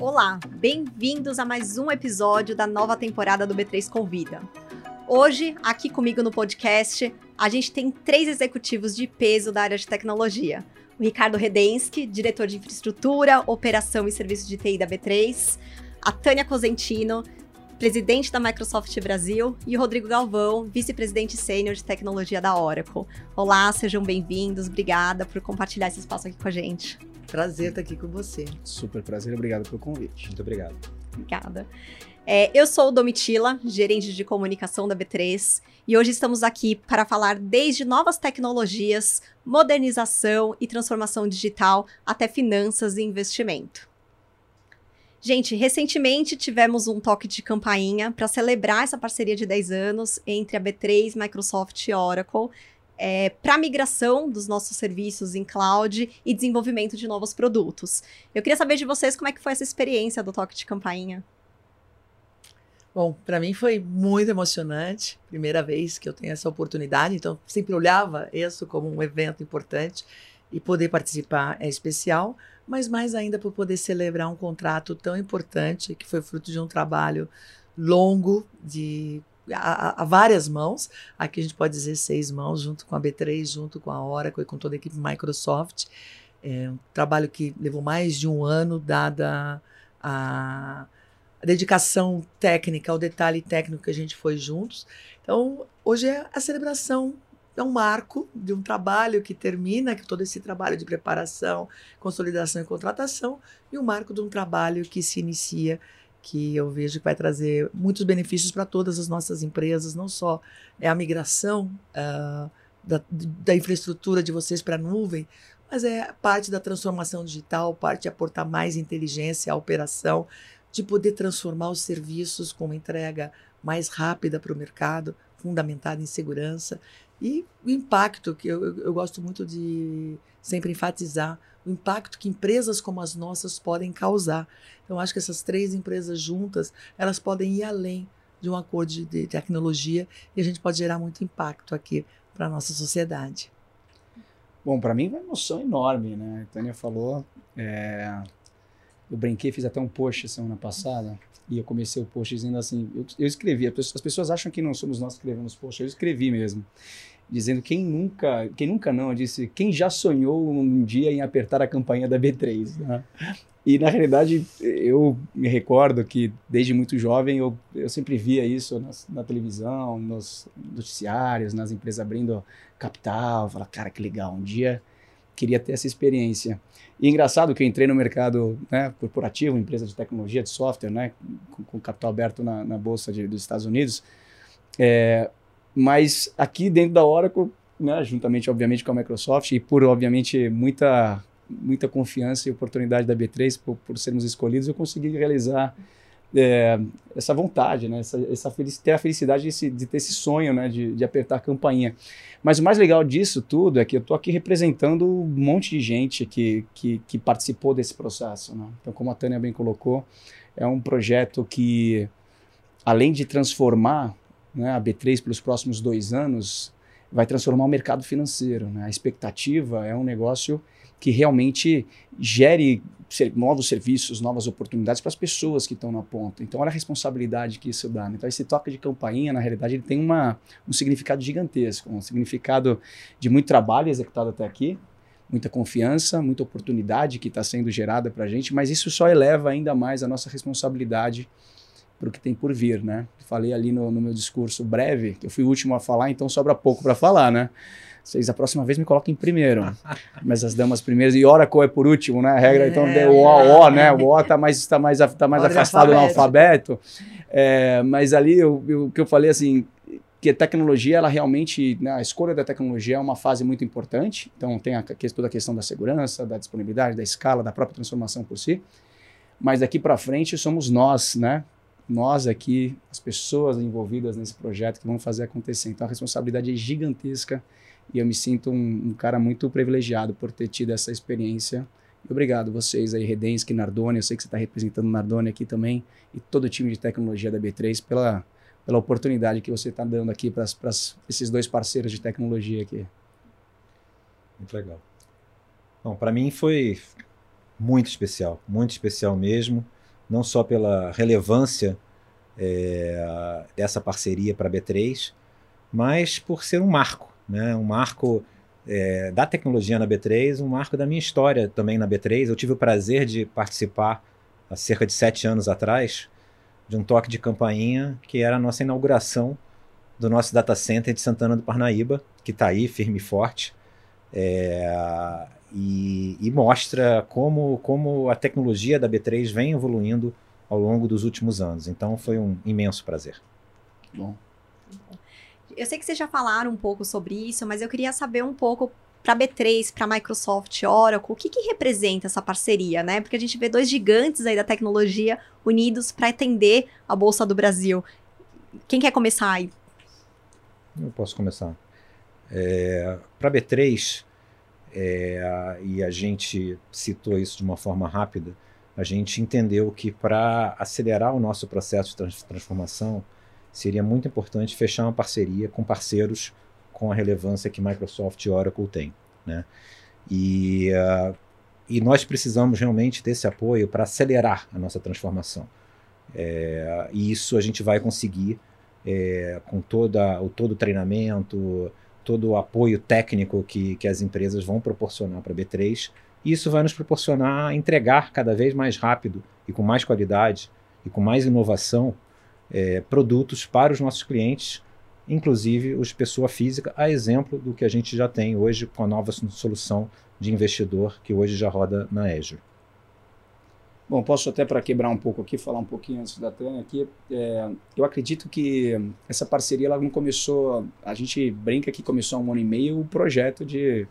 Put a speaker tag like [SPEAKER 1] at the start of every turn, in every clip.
[SPEAKER 1] Olá, bem-vindos a mais um episódio da nova temporada do B3 Convida. Hoje, aqui comigo no podcast, a gente tem três executivos de peso da área de tecnologia. O Ricardo Redensky, diretor de infraestrutura, operação e serviço de TI da B3, a Tânia Cosentino, presidente da Microsoft Brasil, e o Rodrigo Galvão, vice-presidente sênior de tecnologia da Oracle. Olá, sejam bem-vindos, obrigada por compartilhar esse espaço aqui com a gente.
[SPEAKER 2] Prazer estar aqui com você.
[SPEAKER 3] Super prazer, obrigado pelo convite.
[SPEAKER 4] Muito obrigado.
[SPEAKER 1] Obrigada. É, eu sou Domitila, gerente de comunicação da B3, e hoje estamos aqui para falar desde novas tecnologias, modernização e transformação digital até finanças e investimento. Gente, recentemente tivemos um toque de campainha para celebrar essa parceria de 10 anos entre a B3, Microsoft e Oracle, é, para migração dos nossos serviços em cloud e desenvolvimento de novos produtos. Eu queria saber de vocês como é que foi essa experiência do toque de campainha.
[SPEAKER 2] Bom, para mim foi muito emocionante, primeira vez que eu tenho essa oportunidade, então sempre olhava isso como um evento importante e poder participar é especial, mas mais ainda por poder celebrar um contrato tão importante que foi fruto de um trabalho longo de a, a, várias mãos. Aqui a gente pode dizer seis mãos, junto com a B3, junto com a Oracle e com toda a equipe Microsoft. É um trabalho que levou mais de um ano, dada a, a dedicação técnica, o detalhe técnico que a gente foi juntos. Então, hoje é a celebração é um marco de um trabalho que termina, que todo esse trabalho de preparação, consolidação e contratação, e um marco de um trabalho que se inicia que eu vejo que vai trazer muitos benefícios para todas as nossas empresas, não só é a migração uh, da, da infraestrutura de vocês para a nuvem, mas é parte da transformação digital, parte de aportar mais inteligência à operação, de poder transformar os serviços com uma entrega mais rápida para o mercado, fundamentada em segurança. E o impacto, que eu, eu, gosto muito de sempre enfatizar, o impacto que empresas como as nossas podem causar. Então, acho que essas três empresas juntas, elas podem ir além de um acordo de, de tecnologia e a gente pode gerar muito impacto aqui para a nossa sociedade.
[SPEAKER 3] Bom, para mim foi uma emoção enorme, né? A Tânia falou, é... eu brinquei, fiz até um post semana passada, e eu comecei o post dizendo assim, eu, eu escrevi, as pessoas acham que não somos nós que escrevemos post, eu escrevi mesmo dizendo quem nunca, quem nunca não, disse quem já sonhou um dia em apertar a campanha da B3. Né? E na realidade eu me recordo que desde muito jovem eu, eu sempre via isso na televisão, nos noticiários, nas empresas abrindo capital, falar cara que legal, um dia queria ter essa experiência. E engraçado que eu entrei no mercado né, corporativo, empresa de tecnologia, de software, né, com, com capital aberto na, na bolsa de, dos Estados Unidos. É, mas aqui dentro da Oracle, né, juntamente, obviamente, com a Microsoft, e por, obviamente, muita, muita confiança e oportunidade da B3 por, por sermos escolhidos, eu consegui realizar é, essa vontade, né, essa, essa ter a felicidade de, de, ter esse sonho né, de, de apertar a campainha. Mas o mais legal disso tudo é que eu estou aqui representando um monte de gente que, que, que participou desse processo. Né? Então, como a Tânia bem colocou, é um projeto que, além de transformar né, a B3 pelos próximos dois anos vai transformar o mercado financeiro. Né? A expectativa é um negócio que realmente gere novos serviços, novas oportunidades para as pessoas que estão na ponta. Então, olha a responsabilidade que isso dá. Né? Então, esse toque de campainha, na realidade, ele tem uma, um significado gigantesco, um significado de muito trabalho executado até aqui, muita confiança, muita oportunidade que está sendo gerada para a gente, mas isso só eleva ainda mais a nossa responsabilidade para o que tem por vir, né? Falei ali no, no, meu discurso breve, que eu fui o último a falar, então sobra pouco para falar, né? Vocês, a próxima vez me coloquem primeiro. Mas as damas primeiras, e Oracle é por último, né? A regra, então, é, então, o O, o, né? O O está mais, tá mais, tá mais afastado no alfabeto. É, mas ali, o que eu falei, assim, que a tecnologia, ela realmente, né, a escolha da tecnologia é uma fase muito importante. Então, tem a, toda a questão da segurança, da disponibilidade, da escala, da própria transformação por si. Mas daqui para frente somos nós, né? Nós aqui, as pessoas envolvidas nesse projeto que vão fazer acontecer. Então a responsabilidade é gigantesca e eu me sinto um, um cara muito privilegiado por ter tido essa experiência. E obrigado vocês aí, Redensky, Nardone, eu sei que você está representando o Nardone aqui também e todo o time de tecnologia da B3 pela, pela oportunidade que você está dando aqui para esses dois parceiros de tecnologia aqui.
[SPEAKER 4] Muito legal. Bom, para mim foi muito especial, muito especial mesmo não só pela relevância é, dessa parceria para a B3, mas por ser um marco, né? um marco é, da tecnologia na B3, um marco da minha história também na B3. Eu tive o prazer de participar há cerca de sete anos atrás de um toque de campainha que era a nossa inauguração do nosso data center de Santana do Parnaíba, que está aí firme e forte. É, e, e, mostra como, como a tecnologia da B3 vem evoluindo ao longo dos últimos anos. Então foi um imenso prazer.
[SPEAKER 3] Bom.
[SPEAKER 1] Eu sei que vocês já falaram um pouco sobre isso, mas eu queria saber um pouco para B3, para Microsoft, Oracle, o que, que representa essa parceria, né? Porque a gente vê dois gigantes aí da tecnologia unidos para atender a Bolsa do Brasil. Quem quer começar aí?
[SPEAKER 4] Eu posso começar. É, para B3, é, e a gente citou isso de uma forma rápida, a gente entendeu que para acelerar o nosso processo de transformação, seria muito importante fechar uma parceria com parceiros com a relevância que Microsoft e Oracle têm. Né? E, uh, e nós precisamos realmente desse apoio para acelerar a nossa transformação. É, e isso a gente vai conseguir é, com toda, o todo o treinamento, todo o apoio técnico que, que as empresas vão proporcionar para a B3. Isso vai nos proporcionar entregar cada vez mais rápido e com mais qualidade e com mais inovação é, produtos para os nossos clientes, inclusive os pessoa física, a exemplo do que a gente já tem hoje com a nova solução de investidor que hoje já roda na Azure.
[SPEAKER 3] Bom, posso até para quebrar um pouco aqui, falar um pouquinho antes da Tânia aqui. É, eu acredito que essa parceria ela não começou, a gente brinca que começou há um ano e meio o projeto de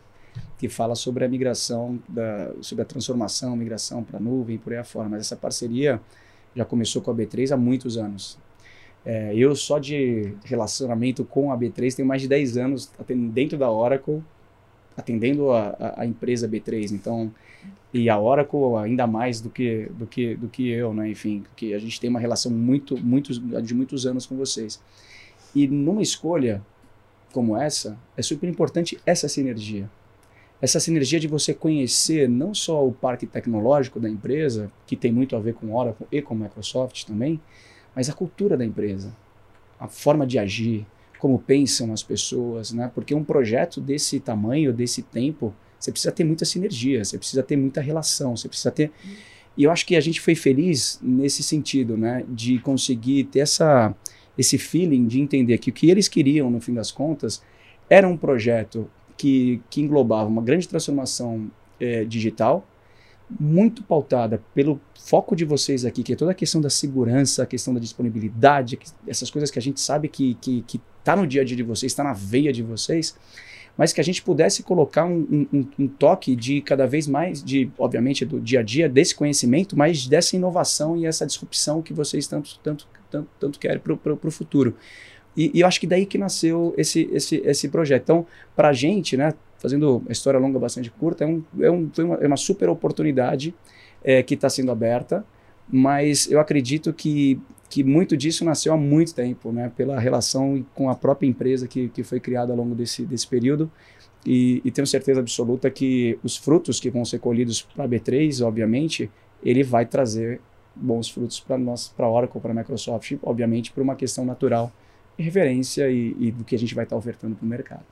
[SPEAKER 3] que fala sobre a migração, da, sobre a transformação, migração para a nuvem e por aí afora. Mas essa parceria já começou com a B3 há muitos anos. É, eu só de relacionamento com a B3 tenho mais de 10 anos dentro da Oracle, atendendo a, a, a empresa B3. Então, e a Oracle ainda mais do que do que do que eu, né? Enfim, que a gente tem uma relação muito muito de muitos anos com vocês. E numa escolha como essa, é super importante essa sinergia. Essa sinergia de você conhecer não só o parque tecnológico da empresa, que tem muito a ver com Oracle e com Microsoft também, mas a cultura da empresa, a forma de agir, como pensam as pessoas, né? Porque um projeto desse tamanho, desse tempo, você precisa ter muita sinergia, você precisa ter muita relação, você precisa ter. E eu acho que a gente foi feliz nesse sentido, né? De conseguir ter essa, esse feeling de entender que o que eles queriam, no fim das contas, era um projeto que, que englobava uma grande transformação é, digital, muito pautada pelo foco de vocês aqui, que é toda a questão da segurança, a questão da disponibilidade, essas coisas que a gente sabe que está que, que tá no dia a dia de vocês, está na veia de vocês mas que a gente pudesse colocar um, um, um, toque de cada vez mais, de obviamente do dia a dia, desse conhecimento, mas dessa inovação e essa disrupção que vocês tanto, tanto, tanto, tanto querem para o futuro. E, e, eu acho que daí que nasceu esse, esse, esse projeto. Então, para a gente, né, fazendo a história longa bastante curta, é, um, é, um, uma, é uma super oportunidade é, que está sendo aberta, mas eu acredito que que muito disso nasceu há muito tempo, né, pela relação com a própria empresa que, que foi criada ao longo desse, desse período. E, e tenho certeza absoluta que os frutos que vão ser colhidos para a B3, obviamente, ele vai trazer bons frutos para nós, para a Oracle, para a Microsoft, obviamente por uma questão natural referência e, e do que a gente vai estar tá ofertando para o mercado.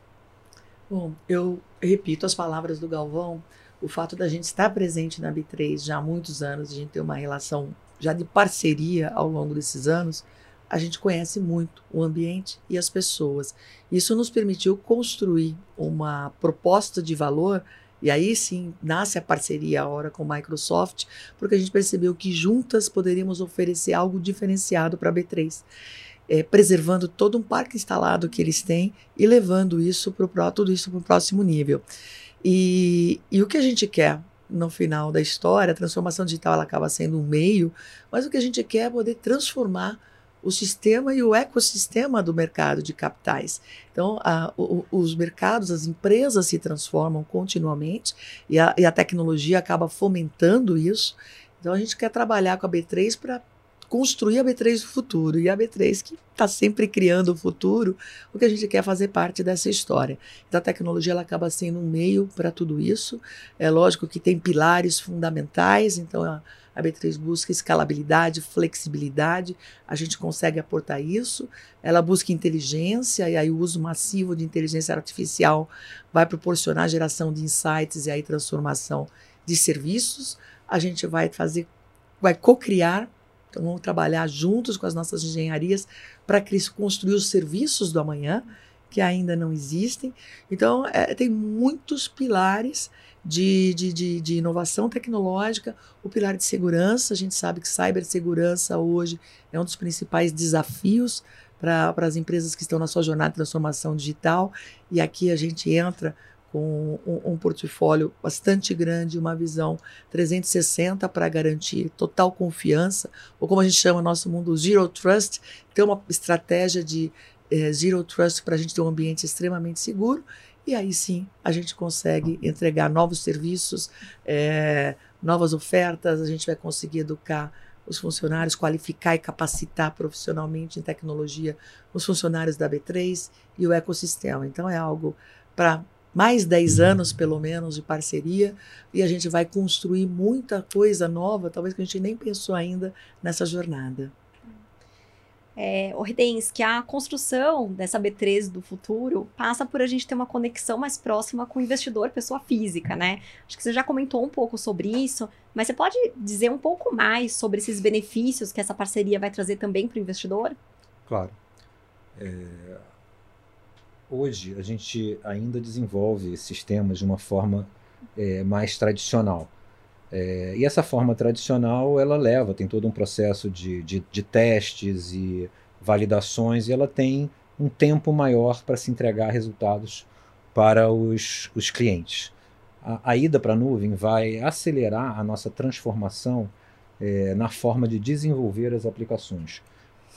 [SPEAKER 2] Bom, eu repito as palavras do Galvão, o fato da gente estar presente na B3 já há muitos anos, a gente ter uma relação já de parceria ao longo desses anos, a gente conhece muito o ambiente e as pessoas. Isso nos permitiu construir uma proposta de valor e aí sim nasce a parceria agora com a Microsoft, porque a gente percebeu que juntas poderíamos oferecer algo diferenciado para a B3, é, preservando todo um parque instalado que eles têm e levando isso tudo isso para o próximo nível. E, e o que a gente quer no final da história, a transformação digital ela acaba sendo um meio, mas o que a gente quer é poder transformar o sistema e o ecossistema do mercado de capitais. Então, a, o, os mercados, as empresas se transformam continuamente e a, e a tecnologia acaba fomentando isso. Então, a gente quer trabalhar com a B3 para construir a B3 do futuro. E a B3 que está sempre criando o futuro, o que a gente quer fazer parte dessa história. Então a tecnologia ela acaba sendo um meio para tudo isso. É lógico que tem pilares fundamentais, então a, a B3 busca escalabilidade, flexibilidade, a gente consegue aportar isso. Ela busca inteligência, e aí o uso massivo de inteligência artificial vai proporcionar geração de insights e aí transformação de serviços. A gente vai fazer, vai co-criar então, vamos trabalhar juntos com as nossas engenharias para construir os serviços do amanhã, que ainda não existem. Então, é, tem muitos pilares de, de, de, de, inovação tecnológica, o pilar de segurança. A gente sabe que cibersegurança hoje é um dos principais desafios para as empresas que estão na sua jornada de transformação digital. E aqui a gente entra com um, um portfólio bastante grande, uma visão 360 para garantir total confiança, ou como a gente chama no nosso mundo, Zero Trust, ter uma estratégia de é, Zero Trust para a gente ter um ambiente extremamente seguro, e aí sim a gente consegue entregar novos serviços, é, novas ofertas, a gente vai conseguir educar os funcionários, qualificar e capacitar profissionalmente em tecnologia os funcionários da B3 e o ecossistema. Então é algo para mais 10 anos, pelo menos, de parceria, e a gente vai construir muita coisa nova, talvez que a gente nem pensou ainda nessa jornada.
[SPEAKER 1] É, Ordens, que a construção dessa B3 do futuro passa por a gente ter uma conexão mais próxima com o investidor, pessoa física, né? Acho que você já comentou um pouco sobre isso, mas você pode dizer um pouco mais sobre esses benefícios que essa parceria vai trazer também para o investidor?
[SPEAKER 4] Claro. É, hoje a gente ainda desenvolve sistemas de uma forma é, mais tradicional. É, e essa forma tradicional ela leva, tem todo um processo de, de, de testes e validações, e ela tem um tempo maior para se entregar resultados para os, os clientes. A, a ida para a nuvem vai acelerar a nossa transformação é, na forma de desenvolver as aplicações.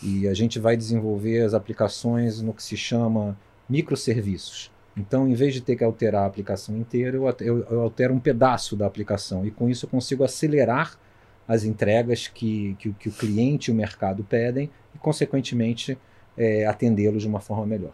[SPEAKER 4] E a gente vai desenvolver as aplicações no que se chama microserviços. Então, em vez de ter que alterar a aplicação inteira, eu, eu, altero um pedaço da aplicação e com isso eu consigo acelerar as entregas que, que, que o cliente e o mercado pedem e, consequentemente, é, atendê-los de uma forma melhor.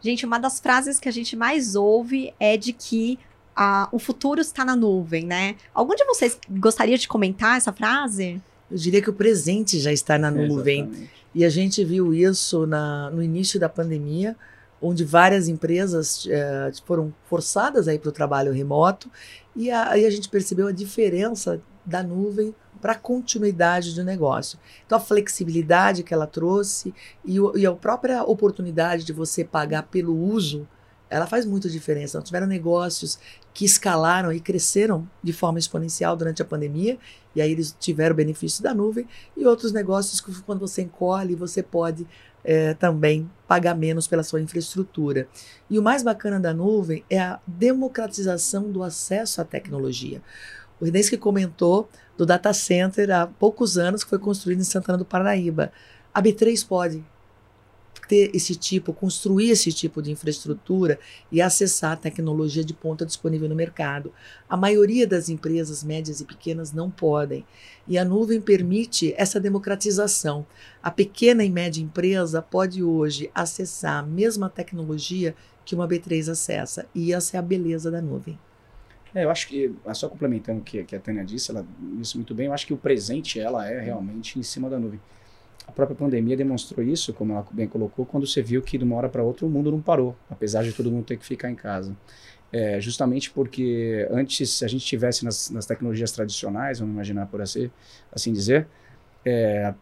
[SPEAKER 1] Gente, uma das frases que a gente mais ouve é de que a, o futuro está na nuvem, né? Algum de vocês gostaria de comentar essa frase?
[SPEAKER 2] Eu diria que o presente já está na nuvem. Exatamente. E a gente viu isso na, no início da pandemia, onde várias empresas é, foram forçadas a ir para o trabalho remoto, e aí a gente percebeu a diferença da nuvem para a continuidade do negócio. Então, a flexibilidade que ela trouxe e, o, e a própria oportunidade de você pagar pelo uso ela faz muita diferença. Tiveram negócios que escalaram e cresceram de forma exponencial durante a pandemia, e aí eles tiveram benefício da nuvem, e outros negócios que quando você encolhe, você pode é, também pagar menos pela sua infraestrutura. E o mais bacana da nuvem é a democratização do acesso à tecnologia. O Renês que comentou do data center há poucos anos que foi construído em Santana do Parnaíba. A B3 pode ter esse tipo, construir esse tipo de infraestrutura e acessar a tecnologia de ponta disponível no mercado. A maioria das empresas médias e pequenas não podem. E a nuvem permite essa democratização. A pequena e média empresa pode hoje acessar a mesma tecnologia que uma B3 acessa. E essa é a beleza da nuvem.
[SPEAKER 3] É, eu acho que, só complementando o que, que a Tânia disse, ela disse muito bem, eu acho que o presente ela é realmente em cima da nuvem. A própria pandemia demonstrou isso, como ela bem colocou, quando você viu que de uma hora para outra o mundo não parou, apesar de todo mundo ter que ficar em casa. É, justamente porque antes, se a gente tivesse nas, nas tecnologias tradicionais, vamos imaginar por assim, assim dizer, é,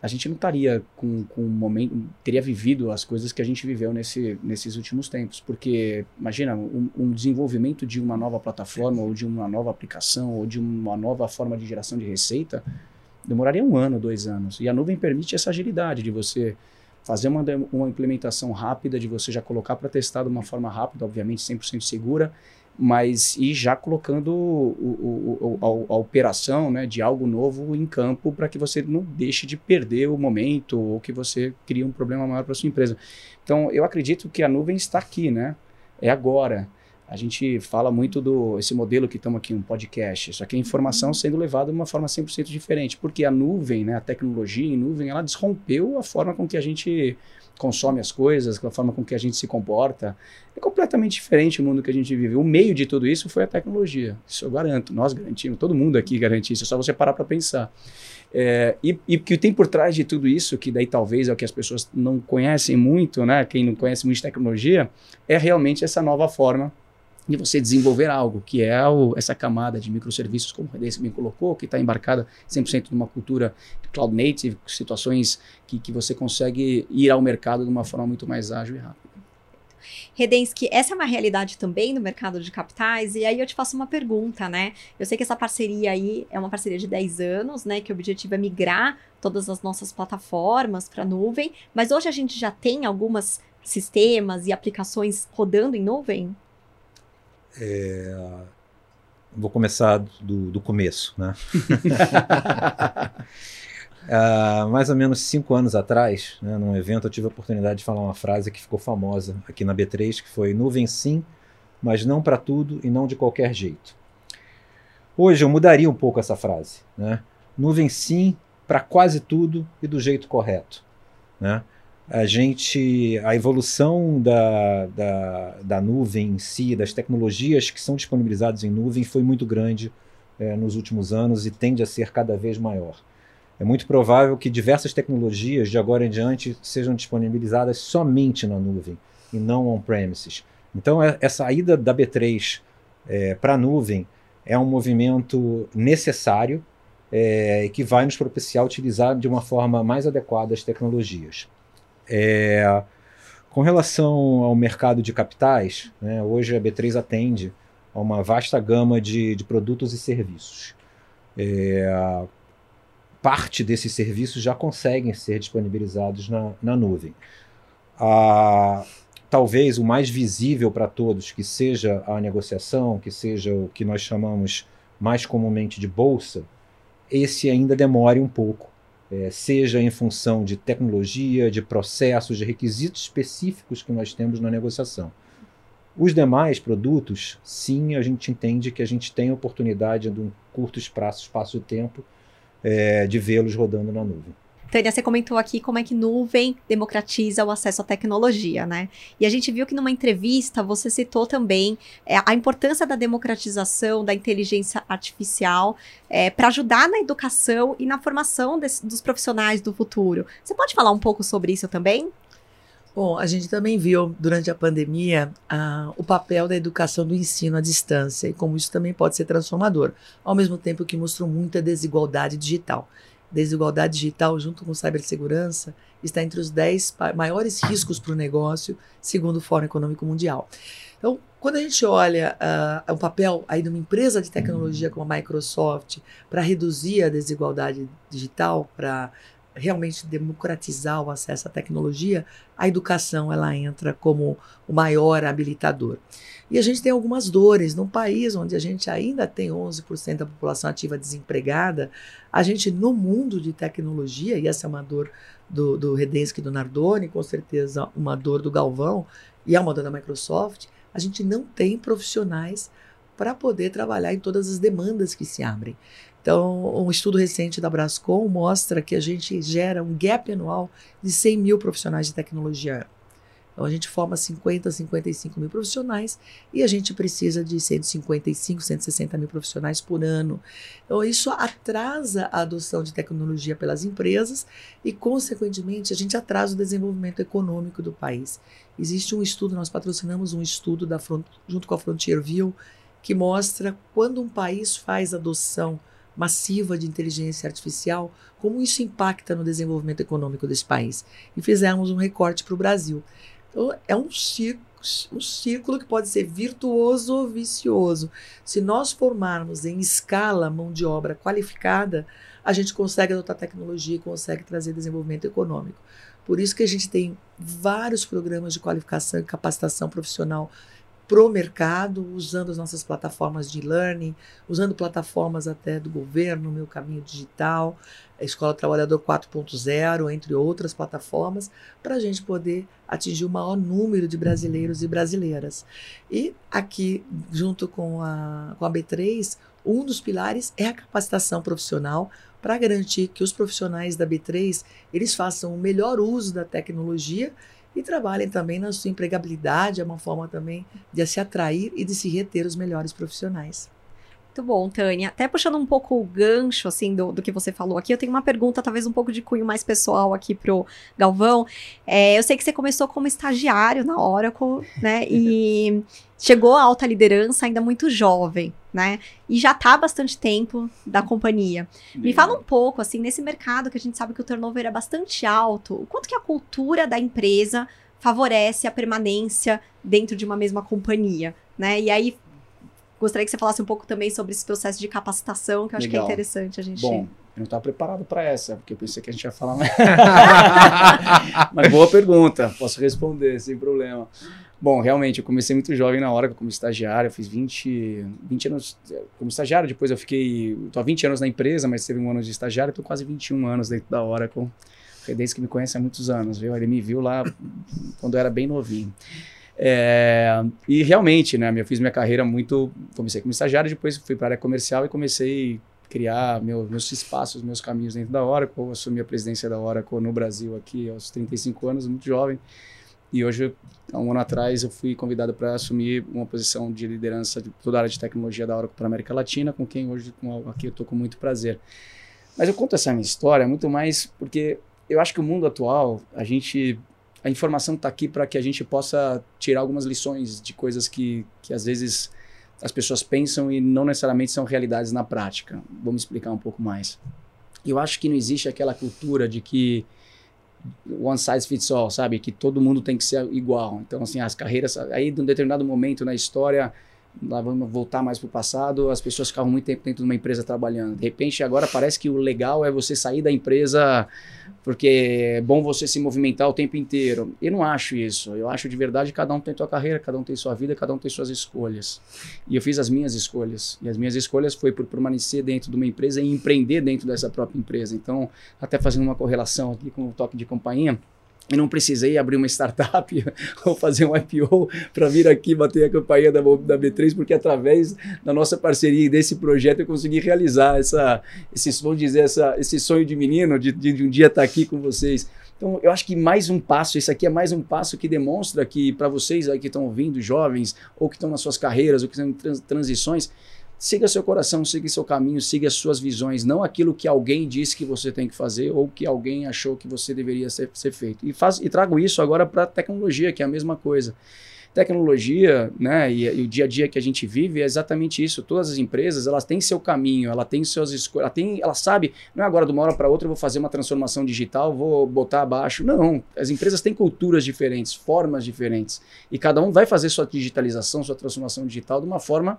[SPEAKER 3] a gente não estaria com, com um momento, teria vivido as coisas que a gente viveu nesse, nesses últimos tempos. Porque, imagina, um, um, desenvolvimento de uma nova plataforma, ou de uma nova aplicação, ou de uma nova forma de geração de receita, demoraria um ano, dois anos. E a nuvem permite essa agilidade de você fazer uma, uma implementação rápida, de você já colocar para testar de uma forma rápida, obviamente 100% segura, mas e já colocando o, o, o, a, a, operação né, de algo novo em campo para que você não deixe de perder o momento ou que você crie um problema maior para sua empresa. Então, eu acredito que a nuvem está aqui, né? É agora. A gente fala muito do esse modelo que estamos aqui, um podcast, só que a informação sendo levada de uma forma 100% diferente, porque a nuvem, né, a tecnologia em nuvem, ela desrompeu a forma com que a gente consome as coisas, a forma com que a gente se comporta. É completamente diferente o mundo que a gente vive. O meio de tudo isso foi a tecnologia. Isso eu garanto, nós garantimos, todo mundo aqui garante isso, é só você parar para pensar. É, e, e o que tem por trás de tudo isso, que daí talvez é o que as pessoas não conhecem muito, né? Quem não conhece muito de tecnologia, é realmente essa nova forma de você desenvolver algo, que é o, essa camada de microserviços, como o Redence bem colocou, que está embarcada 100% numa cultura cloud native, situações que, que você consegue ir ao mercado de uma forma muito mais ágil e rápida.
[SPEAKER 1] Redensky, essa é uma realidade também no mercado de capitais, e aí eu te faço uma pergunta, né? Eu sei que essa parceria aí é uma parceria de 10 anos, né? Que o objetivo é migrar todas as nossas plataformas para nuvem, mas hoje a gente já tem algumas sistemas e aplicações rodando em nuvem?
[SPEAKER 4] É, vou começar do, do começo, né? uh, mais ou menos cinco anos atrás, né, num evento, eu tive a oportunidade de falar uma frase que ficou famosa aqui na B3, que foi nuvem sim, mas não para tudo e não de qualquer jeito. Hoje eu mudaria um pouco essa frase. Né? Nuvem sim para quase tudo e do jeito correto. Né? A gente a evolução da, da, da, nuvem em si, das tecnologias que são disponibilizadas em nuvem foi muito grande é, nos últimos anos e tende a ser cada vez maior. É muito provável que diversas tecnologias de agora em diante sejam disponibilizadas somente na nuvem e não on-premises. Então, é, essa ida da B3 é, para a nuvem é um movimento necessário é, que vai nos propiciar utilizar de uma forma mais adequada as tecnologias. É, com relação ao mercado de capitais, né, hoje a B3 atende a uma vasta gama de, de produtos e serviços. É, parte desses serviços já conseguem ser disponibilizados na, na nuvem. Ah, talvez o mais visível para todos, que seja a negociação, que seja o que nós chamamos mais comumente de bolsa, esse ainda demore um pouco é, seja em função de tecnologia, de processos, de requisitos específicos que nós temos na negociação. Os demais produtos, sim, a gente entende que a gente tem a oportunidade, de um curto espaço, espaço de tempo, é, de vê-los rodando na nuvem.
[SPEAKER 1] Tânia, você comentou aqui como é que nuvem democratiza o acesso à tecnologia, né? E a gente viu que numa entrevista você citou também é, a importância da democratização da inteligência artificial é, para ajudar na educação e na formação dos profissionais do futuro. Você pode falar um pouco sobre isso também?
[SPEAKER 2] Bom, a gente também viu durante a pandemia o papel da educação do ensino à distância e como isso também pode ser transformador, ao mesmo tempo que mostrou muita desigualdade digital desigualdade digital junto com cibersegurança está entre os 10 maiores riscos para o negócio, segundo o Fórum Econômico Mundial. Então, quando a gente olha uh, o papel aí de uma empresa de tecnologia como a Microsoft para reduzir a desigualdade digital, para realmente democratizar o acesso à tecnologia, a educação ela entra como o maior habilitador. E a gente tem algumas dores. Num país onde a gente ainda tem 11% da população ativa desempregada, a gente, no mundo de tecnologia, e essa é uma dor do, do Redensky e do Nardoni, com certeza uma dor do Galvão, e é uma dor da Microsoft, a gente não tem profissionais para poder trabalhar em todas as demandas que se abrem. Então, um estudo recente da Brascom mostra que a gente gera um gap anual de 100 mil profissionais de tecnologia. Então, a gente forma 50, 55 mil profissionais e a gente precisa de 155, 160 mil profissionais por ano. Então, isso atrasa a adoção de tecnologia pelas empresas e, consequentemente, a gente atrasa o desenvolvimento econômico do país. Existe um estudo, nós patrocinamos um estudo da, junto com a Frontier View, que mostra quando um país faz adoção massiva de inteligência artificial, como isso impacta no desenvolvimento econômico desse país. E fizemos um recorte para o Brasil. Então, é um círculo, um círculo que pode ser virtuoso ou vicioso. Se nós formarmos em escala mão de obra qualificada, a gente consegue adotar tecnologia consegue trazer desenvolvimento econômico. Por isso que a gente tem vários programas de qualificação e capacitação profissional pro mercado, usando as nossas plataformas de learning, usando plataformas até do governo, Meu Caminho Digital, Escola Trabalhador 4.0, entre outras plataformas, para a gente poder atingir o maior número de brasileiros e brasileiras. E aqui, junto com a, com a B3, um dos pilares é a capacitação profissional para garantir que os profissionais da B3 eles façam o melhor uso da tecnologia e trabalhem também na sua empregabilidade, é uma forma também de se atrair e de se reter os melhores profissionais.
[SPEAKER 1] Muito bom, Tânia. Até puxando um pouco o gancho, assim, do, do que você falou aqui, eu tenho uma pergunta, talvez um pouco de cunho mais pessoal aqui pro Galvão. É, eu sei que você começou como estagiário na Oracle, né? E chegou à alta liderança ainda muito jovem, né? E já está há bastante tempo da companhia. Me fala um pouco, assim, nesse mercado que a gente sabe que o turnover é bastante alto, o quanto que a cultura da empresa favorece a permanência dentro de uma mesma companhia, né? E aí, gostaria que você falasse um pouco também sobre esse processo de capacitação, que eu acho
[SPEAKER 3] Legal.
[SPEAKER 1] que é interessante a gente...
[SPEAKER 3] Bom, eu não estava preparado para essa, porque eu pensei que a gente ia falar mais. Mas boa pergunta, posso responder sem problema. Bom, realmente, eu comecei muito jovem na hora que eu como estagiário, eu fiz 20, 20 anos como estagiário, depois eu fiquei, tô há 20 anos na empresa, mas teve um ano de estagiário, tô quase 21 anos dentro da Oracle. Desde que me conhece há muitos anos, viu? Ele me viu lá quando eu era bem novinho. É, e realmente, né, eu fiz minha carreira muito, comecei como estagiário, depois fui para a área comercial e comecei a criar meu, meus espaços, meus caminhos dentro da Oracle, assumi a presidência da Oracle no Brasil aqui aos 35 anos, muito jovem. E hoje, há um ano atrás, eu fui convidado para assumir uma posição de liderança de toda a área de tecnologia da Oracle para a América Latina, com quem hoje com, aqui eu estou com muito prazer. Mas eu conto essa minha história muito mais porque eu acho que o mundo atual, a gente a informação está aqui para que a gente possa tirar algumas lições de coisas que, que às vezes as pessoas pensam e não necessariamente são realidades na prática. Me explicar um pouco mais. Eu acho que não existe aquela cultura de que one size fits all, sabe? Que todo mundo tem que ser igual. Então, assim, as carreiras. Aí, de um determinado momento na história, lá vamos voltar mais para o passado, as pessoas ficavam muito tempo dentro de uma empresa trabalhando. De repente, agora parece que o legal é você sair da empresa porque é bom você se movimentar o tempo inteiro. Eu não acho isso. Eu acho de verdade que cada um tem sua carreira, cada um tem sua vida, cada um tem suas escolhas. E eu fiz as minhas escolhas. E as minhas escolhas foi por permanecer dentro de uma empresa e empreender dentro dessa própria empresa. Então, até fazendo uma correlação aqui com o toque de campainha, eu não precisei abrir uma startup ou fazer um IPO para vir aqui bater a campanha da, da B3, porque através da nossa parceria e desse projeto eu consegui realizar essa, esse, vamos dizer, essa, esse sonho de menino de, de, de um dia estar aqui com vocês. Então, eu acho que mais um passo, esse aqui é mais um passo que demonstra que para vocês aí que estão ouvindo, jovens, ou que estão nas suas carreiras, ou que estão em trans, transições, Siga seu coração, siga seu caminho, siga as suas visões, não aquilo que alguém disse que você tem que fazer ou que alguém achou que você deveria ser, ser feito. E, faz, e trago isso agora para a tecnologia, que é a mesma coisa. Tecnologia, né, e, e, o dia a dia que a gente vive é exatamente isso. Todas as empresas, elas têm seu caminho, ela tem suas escolhas, ela, tem, ela sabe, não é agora de uma hora para outra eu vou fazer uma transformação digital, vou botar abaixo. Não, as empresas têm culturas diferentes, formas diferentes. E cada um vai fazer sua digitalização, sua transformação digital de uma forma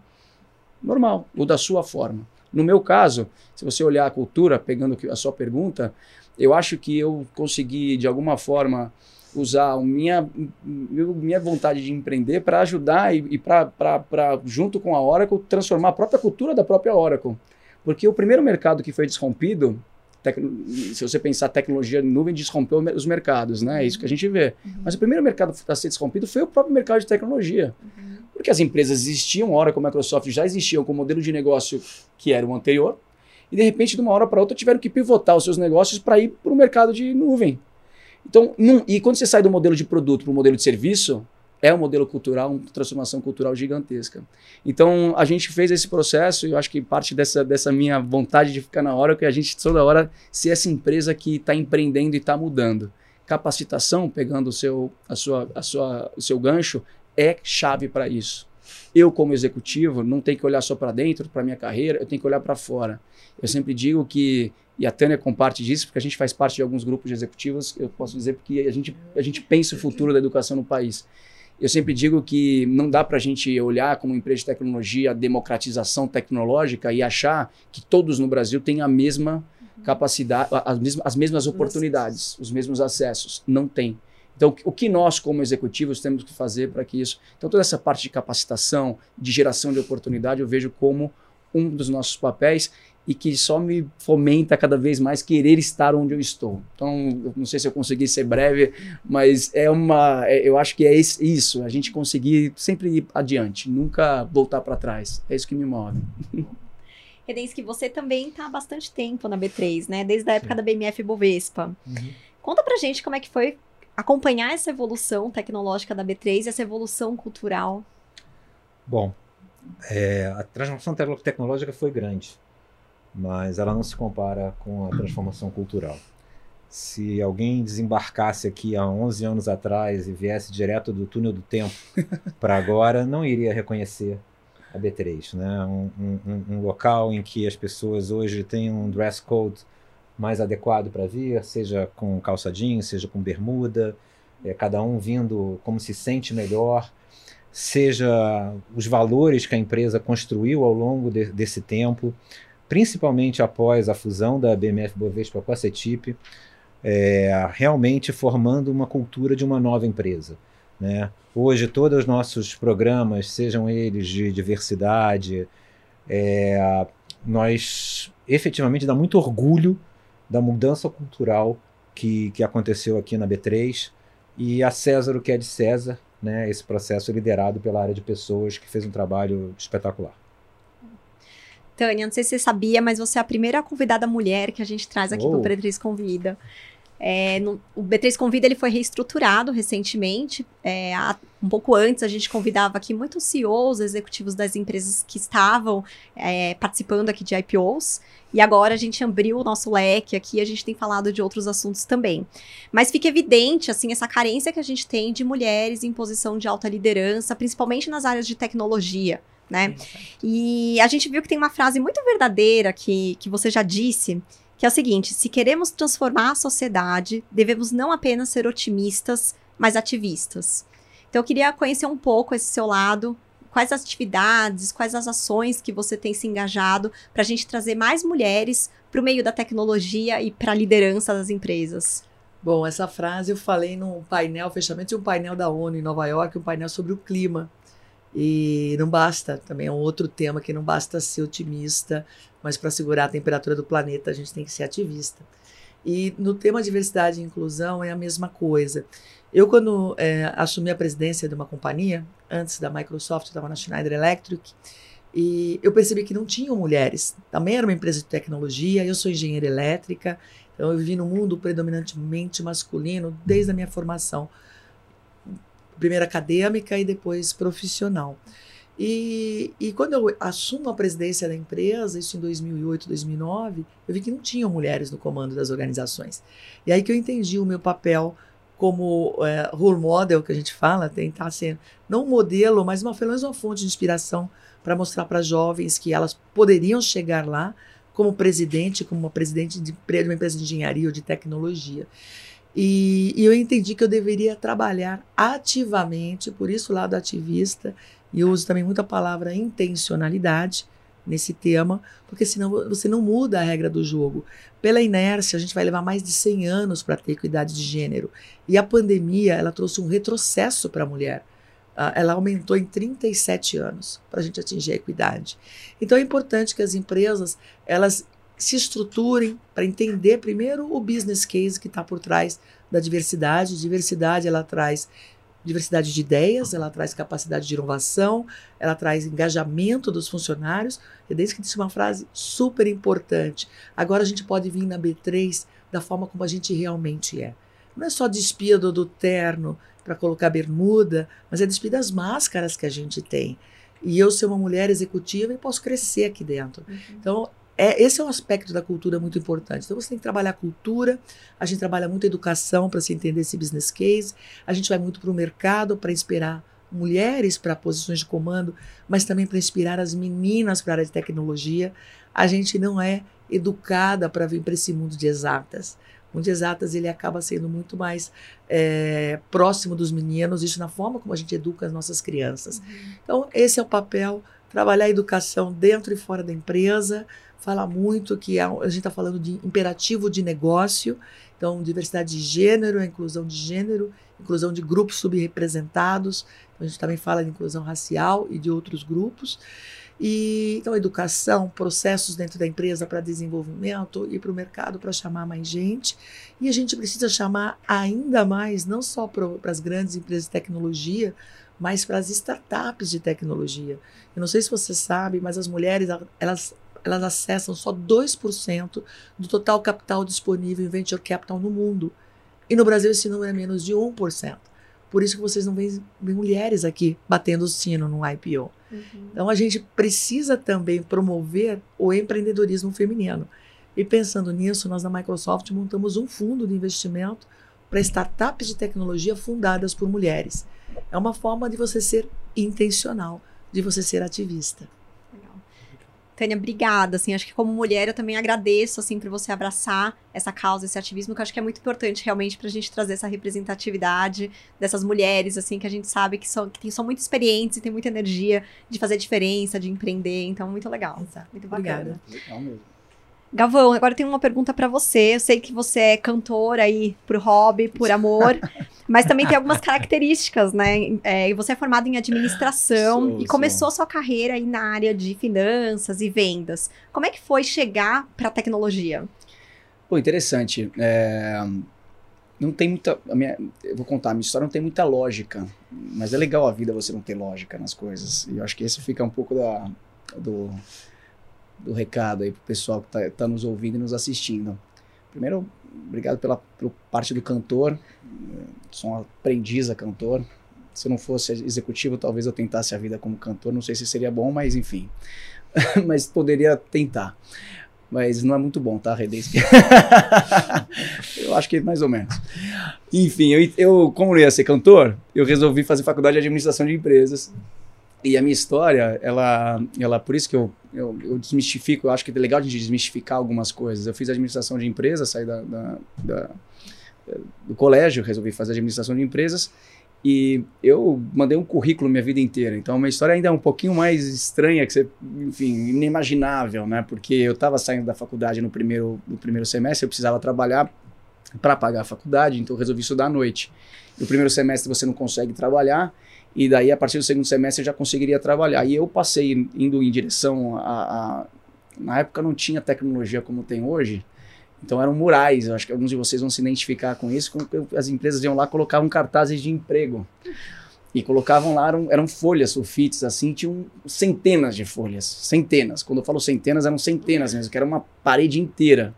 [SPEAKER 3] normal, ou da sua forma. No meu caso, se você olhar a cultura, pegando a sua pergunta, eu acho que eu consegui, de alguma forma, usar minha, minha vontade de empreender para ajudar e, e para, junto com a Oracle, transformar a própria cultura da própria Oracle. Porque o primeiro mercado que foi desrompido, se você pensar tecnologia em nuvem, desrompeu os mercados, né? É isso que a gente vê. Uhum. Mas o primeiro mercado a ser desrompido foi o próprio mercado de tecnologia. Uhum. Porque as empresas existiam, Oracle, Microsoft já existiam com o modelo de negócio que era o anterior, e de repente, de uma hora para outra, tiveram que pivotar os seus negócios para ir para o mercado de nuvem. Então, num, e quando você sai do modelo de produto para o modelo de serviço, é um modelo cultural, uma transformação cultural gigantesca. Então, a gente fez esse processo e eu acho que parte dessa, dessa minha vontade de ficar na hora que a gente toda hora ser essa empresa que está empreendendo e está mudando. Capacitação, pegando o seu, a sua, a sua, o seu gancho, é chave para isso. Eu, como executivo, não tenho que olhar só para dentro, para minha carreira, eu tenho que olhar para fora. Eu sempre digo que, e a Tânia comparte disso, porque a gente faz parte de alguns grupos de executivos, eu posso dizer porque a gente, a gente pensa o futuro da educação no país. Eu sempre digo que não dá para a gente olhar como empresa de tecnologia a democratização tecnológica e achar que todos no Brasil têm a mesma capacidade, as mesmas, as mesmas oportunidades, os mesmos acessos. Não tem. Então, o que nós, como executivos, temos que fazer para que isso. Então, toda essa parte de capacitação, de geração de oportunidade, eu vejo como um dos nossos papéis e que só me fomenta cada vez mais querer estar onde eu estou. Então, não sei se eu consegui ser breve, mas é uma, é, eu acho que é isso, a gente conseguir sempre ir adiante, nunca voltar para trás. É isso que me move.
[SPEAKER 1] que você também está há bastante tempo na B3, né? Desde a época Sim. da BMF Bovespa. Uhum. Conta pra gente como é que foi acompanhar essa evolução tecnológica da B3 e essa evolução cultural.
[SPEAKER 4] Bom, é, a transformação tecnológica foi grande, mas ela não se compara com a transformação cultural. Se alguém desembarcasse aqui há 11 anos atrás e viesse direto do túnel do tempo para agora, não iria reconhecer a B3, né? Um, um, um, local em que as pessoas hoje têm um dress code mais adequado para vir, seja com calça jeans, seja com bermuda, é, cada um vindo como se sente melhor, seja os valores que a empresa construiu ao longo de, desse tempo, principalmente após a fusão da BMF Bovespa com a CETIP, é, realmente formando uma cultura de uma nova empresa. Né? Hoje, todos os nossos programas, sejam eles de diversidade, é, nós efetivamente dá muito orgulho da mudança cultural que, que aconteceu aqui na B3 e a César o que é de César, né? Esse processo liderado pela área de pessoas que fez um trabalho espetacular.
[SPEAKER 1] Tânia, não sei se você sabia, mas você é a primeira convidada mulher que a gente traz aqui oh. para o B3 Convida. É, no, o B3 Convida ele foi reestruturado recentemente. É, há, um pouco antes a gente convidava aqui muitos CEOs, executivos das empresas que estavam é, participando aqui de IPOs. E agora a gente abriu o nosso leque aqui, a gente tem falado de outros assuntos também. Mas fica evidente, assim, essa carência que a gente tem de mulheres em posição de alta liderança, principalmente nas áreas de tecnologia, né? E a gente viu que tem uma frase muito verdadeira que, que você já disse, que é o seguinte: se queremos transformar a sociedade, devemos não apenas ser otimistas, mas ativistas. Então eu queria conhecer um pouco esse seu lado, quais as atividades, quais as ações que você tem se engajado para a gente trazer mais mulheres para o meio da tecnologia e para a liderança das empresas.
[SPEAKER 2] Bom, essa frase eu falei num painel, fechamento de um painel da ONU em Nova York, um painel sobre o clima. E não basta, também é um outro tema que não basta ser otimista, mas para segurar a temperatura do planeta a gente tem que ser ativista. E no tema diversidade e inclusão é a mesma coisa. Eu, quando é, assumi a presidência de uma companhia, antes da Microsoft, estava na Schneider Electric, e eu percebi que não tinham mulheres. Também era uma empresa de tecnologia, eu sou engenheira elétrica, então eu vivi num mundo predominantemente masculino desde a minha formação primeiro acadêmica e depois profissional. E, e quando eu assumo a presidência da empresa, isso em 2008, 2009, eu vi que não tinham mulheres no comando das organizações. E aí que eu entendi o meu papel como é, role model, que a gente fala, tentar ser não um modelo, mas uma, pelo menos uma fonte de inspiração para mostrar para jovens que elas poderiam chegar lá como presidente, como uma presidente de, uma empresa de engenharia ou de tecnologia. E, e, eu entendi que eu deveria trabalhar ativamente, por isso o lado ativista, e eu uso também muito a palavra intencionalidade nesse tema, porque senão você não muda a regra do jogo. Pela inércia, a gente vai levar mais de 100 anos para ter equidade de gênero. E a pandemia, ela trouxe um retrocesso para a mulher. Ela aumentou em 37 anos para a gente atingir a equidade. Então é importante que as empresas elas se estruturem para entender primeiro o business case que está por trás da diversidade. Diversidade ela traz diversidade de ideias, ela traz capacidade de inovação, ela traz engajamento dos funcionários. E desde que disse uma frase super importante. Agora a gente pode vir na B3 da forma como a gente realmente é. Não é só despido do terno para colocar bermuda, mas é despir das máscaras que a gente tem. E eu ser uma mulher executiva e posso crescer aqui dentro. Uhum. Então, é, esse é um aspecto da cultura muito importante. Então você tem que trabalhar a cultura, a gente trabalha muito a educação para se entender esse business case, a gente vai muito para o mercado para inspirar mulheres para posições de comando, mas também para inspirar as meninas para a área de tecnologia. A gente não é educada para vir para esse mundo de exatas. O mundo de exatas ele acaba sendo muito mais é, próximo dos meninos, isso na forma como a gente educa as nossas crianças. Uhum. Então, esse é o papel trabalhar a educação dentro e fora da empresa, fala muito que a, a gente está falando de imperativo de negócio, então diversidade de gênero, inclusão de gênero, inclusão de grupos subrepresentados, então, a gente também fala de inclusão racial e de outros grupos. E, então, educação, processos dentro da empresa para desenvolvimento e para o mercado para chamar mais gente. E a gente precisa chamar ainda mais, não só para as grandes empresas de tecnologia, mas para as startups de tecnologia. Eu não sei se você sabe, mas as mulheres elas, elas acessam só 2% do total capital disponível em venture capital no mundo. E no Brasil esse número é menos de 1%. Por isso que vocês não veem, veem mulheres aqui batendo o sino no IPO. Uhum. Então a gente precisa também promover o empreendedorismo feminino. E pensando nisso, nós na Microsoft montamos um fundo de investimento para startups de tecnologia fundadas por mulheres. É uma forma de você ser intencional, de você ser ativista.
[SPEAKER 1] Tânia, obrigada, assim, acho que como mulher eu também agradeço, assim, por você abraçar essa causa, esse ativismo, que eu acho que é muito importante realmente para a gente trazer essa representatividade dessas mulheres, assim, que a gente sabe que são, que tem, são muito experientes e tem muita energia de fazer diferença, de empreender, então muito legal. Exato. Muito bacana. Obrigada. Legal mesmo. Gavão, agora tenho uma pergunta para você. Eu sei que você é cantor aí por hobby, por amor, mas também tem algumas características, né? É, você é formado em administração sou, e começou sua carreira aí na área de finanças e vendas. Como é que foi chegar para a tecnologia?
[SPEAKER 3] Pô, interessante. É, não tem muita. Minha, eu vou contar, a minha história não tem muita lógica, mas é legal a vida você não ter lógica nas coisas. E eu acho que esse fica um pouco da, do do recado aí pro pessoal que tá, tá nos ouvindo e nos assistindo. Primeiro, obrigado pela, pela parte do cantor. Sou um aprendiz a cantor. Se eu não fosse executivo, talvez eu tentasse a vida como cantor. Não sei se seria bom, mas enfim. mas poderia tentar. Mas não é muito bom, tá, Redens? eu acho que mais ou menos. Enfim, eu, eu, como eu ia ser cantor, eu resolvi fazer faculdade de administração de empresas. E a minha história, ela, ela por isso que eu, eu, eu, desmistifico, eu acho que é legal a gente desmistificar algumas coisas. Eu fiz administração de empresas, saí da, da, da, do colégio, resolvi fazer administração de empresas e eu mandei um currículo minha vida inteira. Então, minha história ainda é um pouquinho mais estranha, que você, enfim, inimaginável, né? Porque eu estava saindo da faculdade no primeiro, no primeiro semestre, eu precisava trabalhar para pagar a faculdade, então eu resolvi estudar à noite. No primeiro semestre você não consegue trabalhar, e daí, a partir do segundo semestre, eu já conseguiria trabalhar. E eu passei indo em direção a, a. na época não tinha tecnologia como tem hoje. Então eram murais, eu acho que alguns de vocês vão se identificar com isso. As empresas iam lá colocavam cartazes de emprego. E colocavam lá, eram, eram folhas, sulfites, assim, tinham centenas de folhas. Centenas. Quando eu falo centenas, eram centenas mesmo, que era uma parede inteira.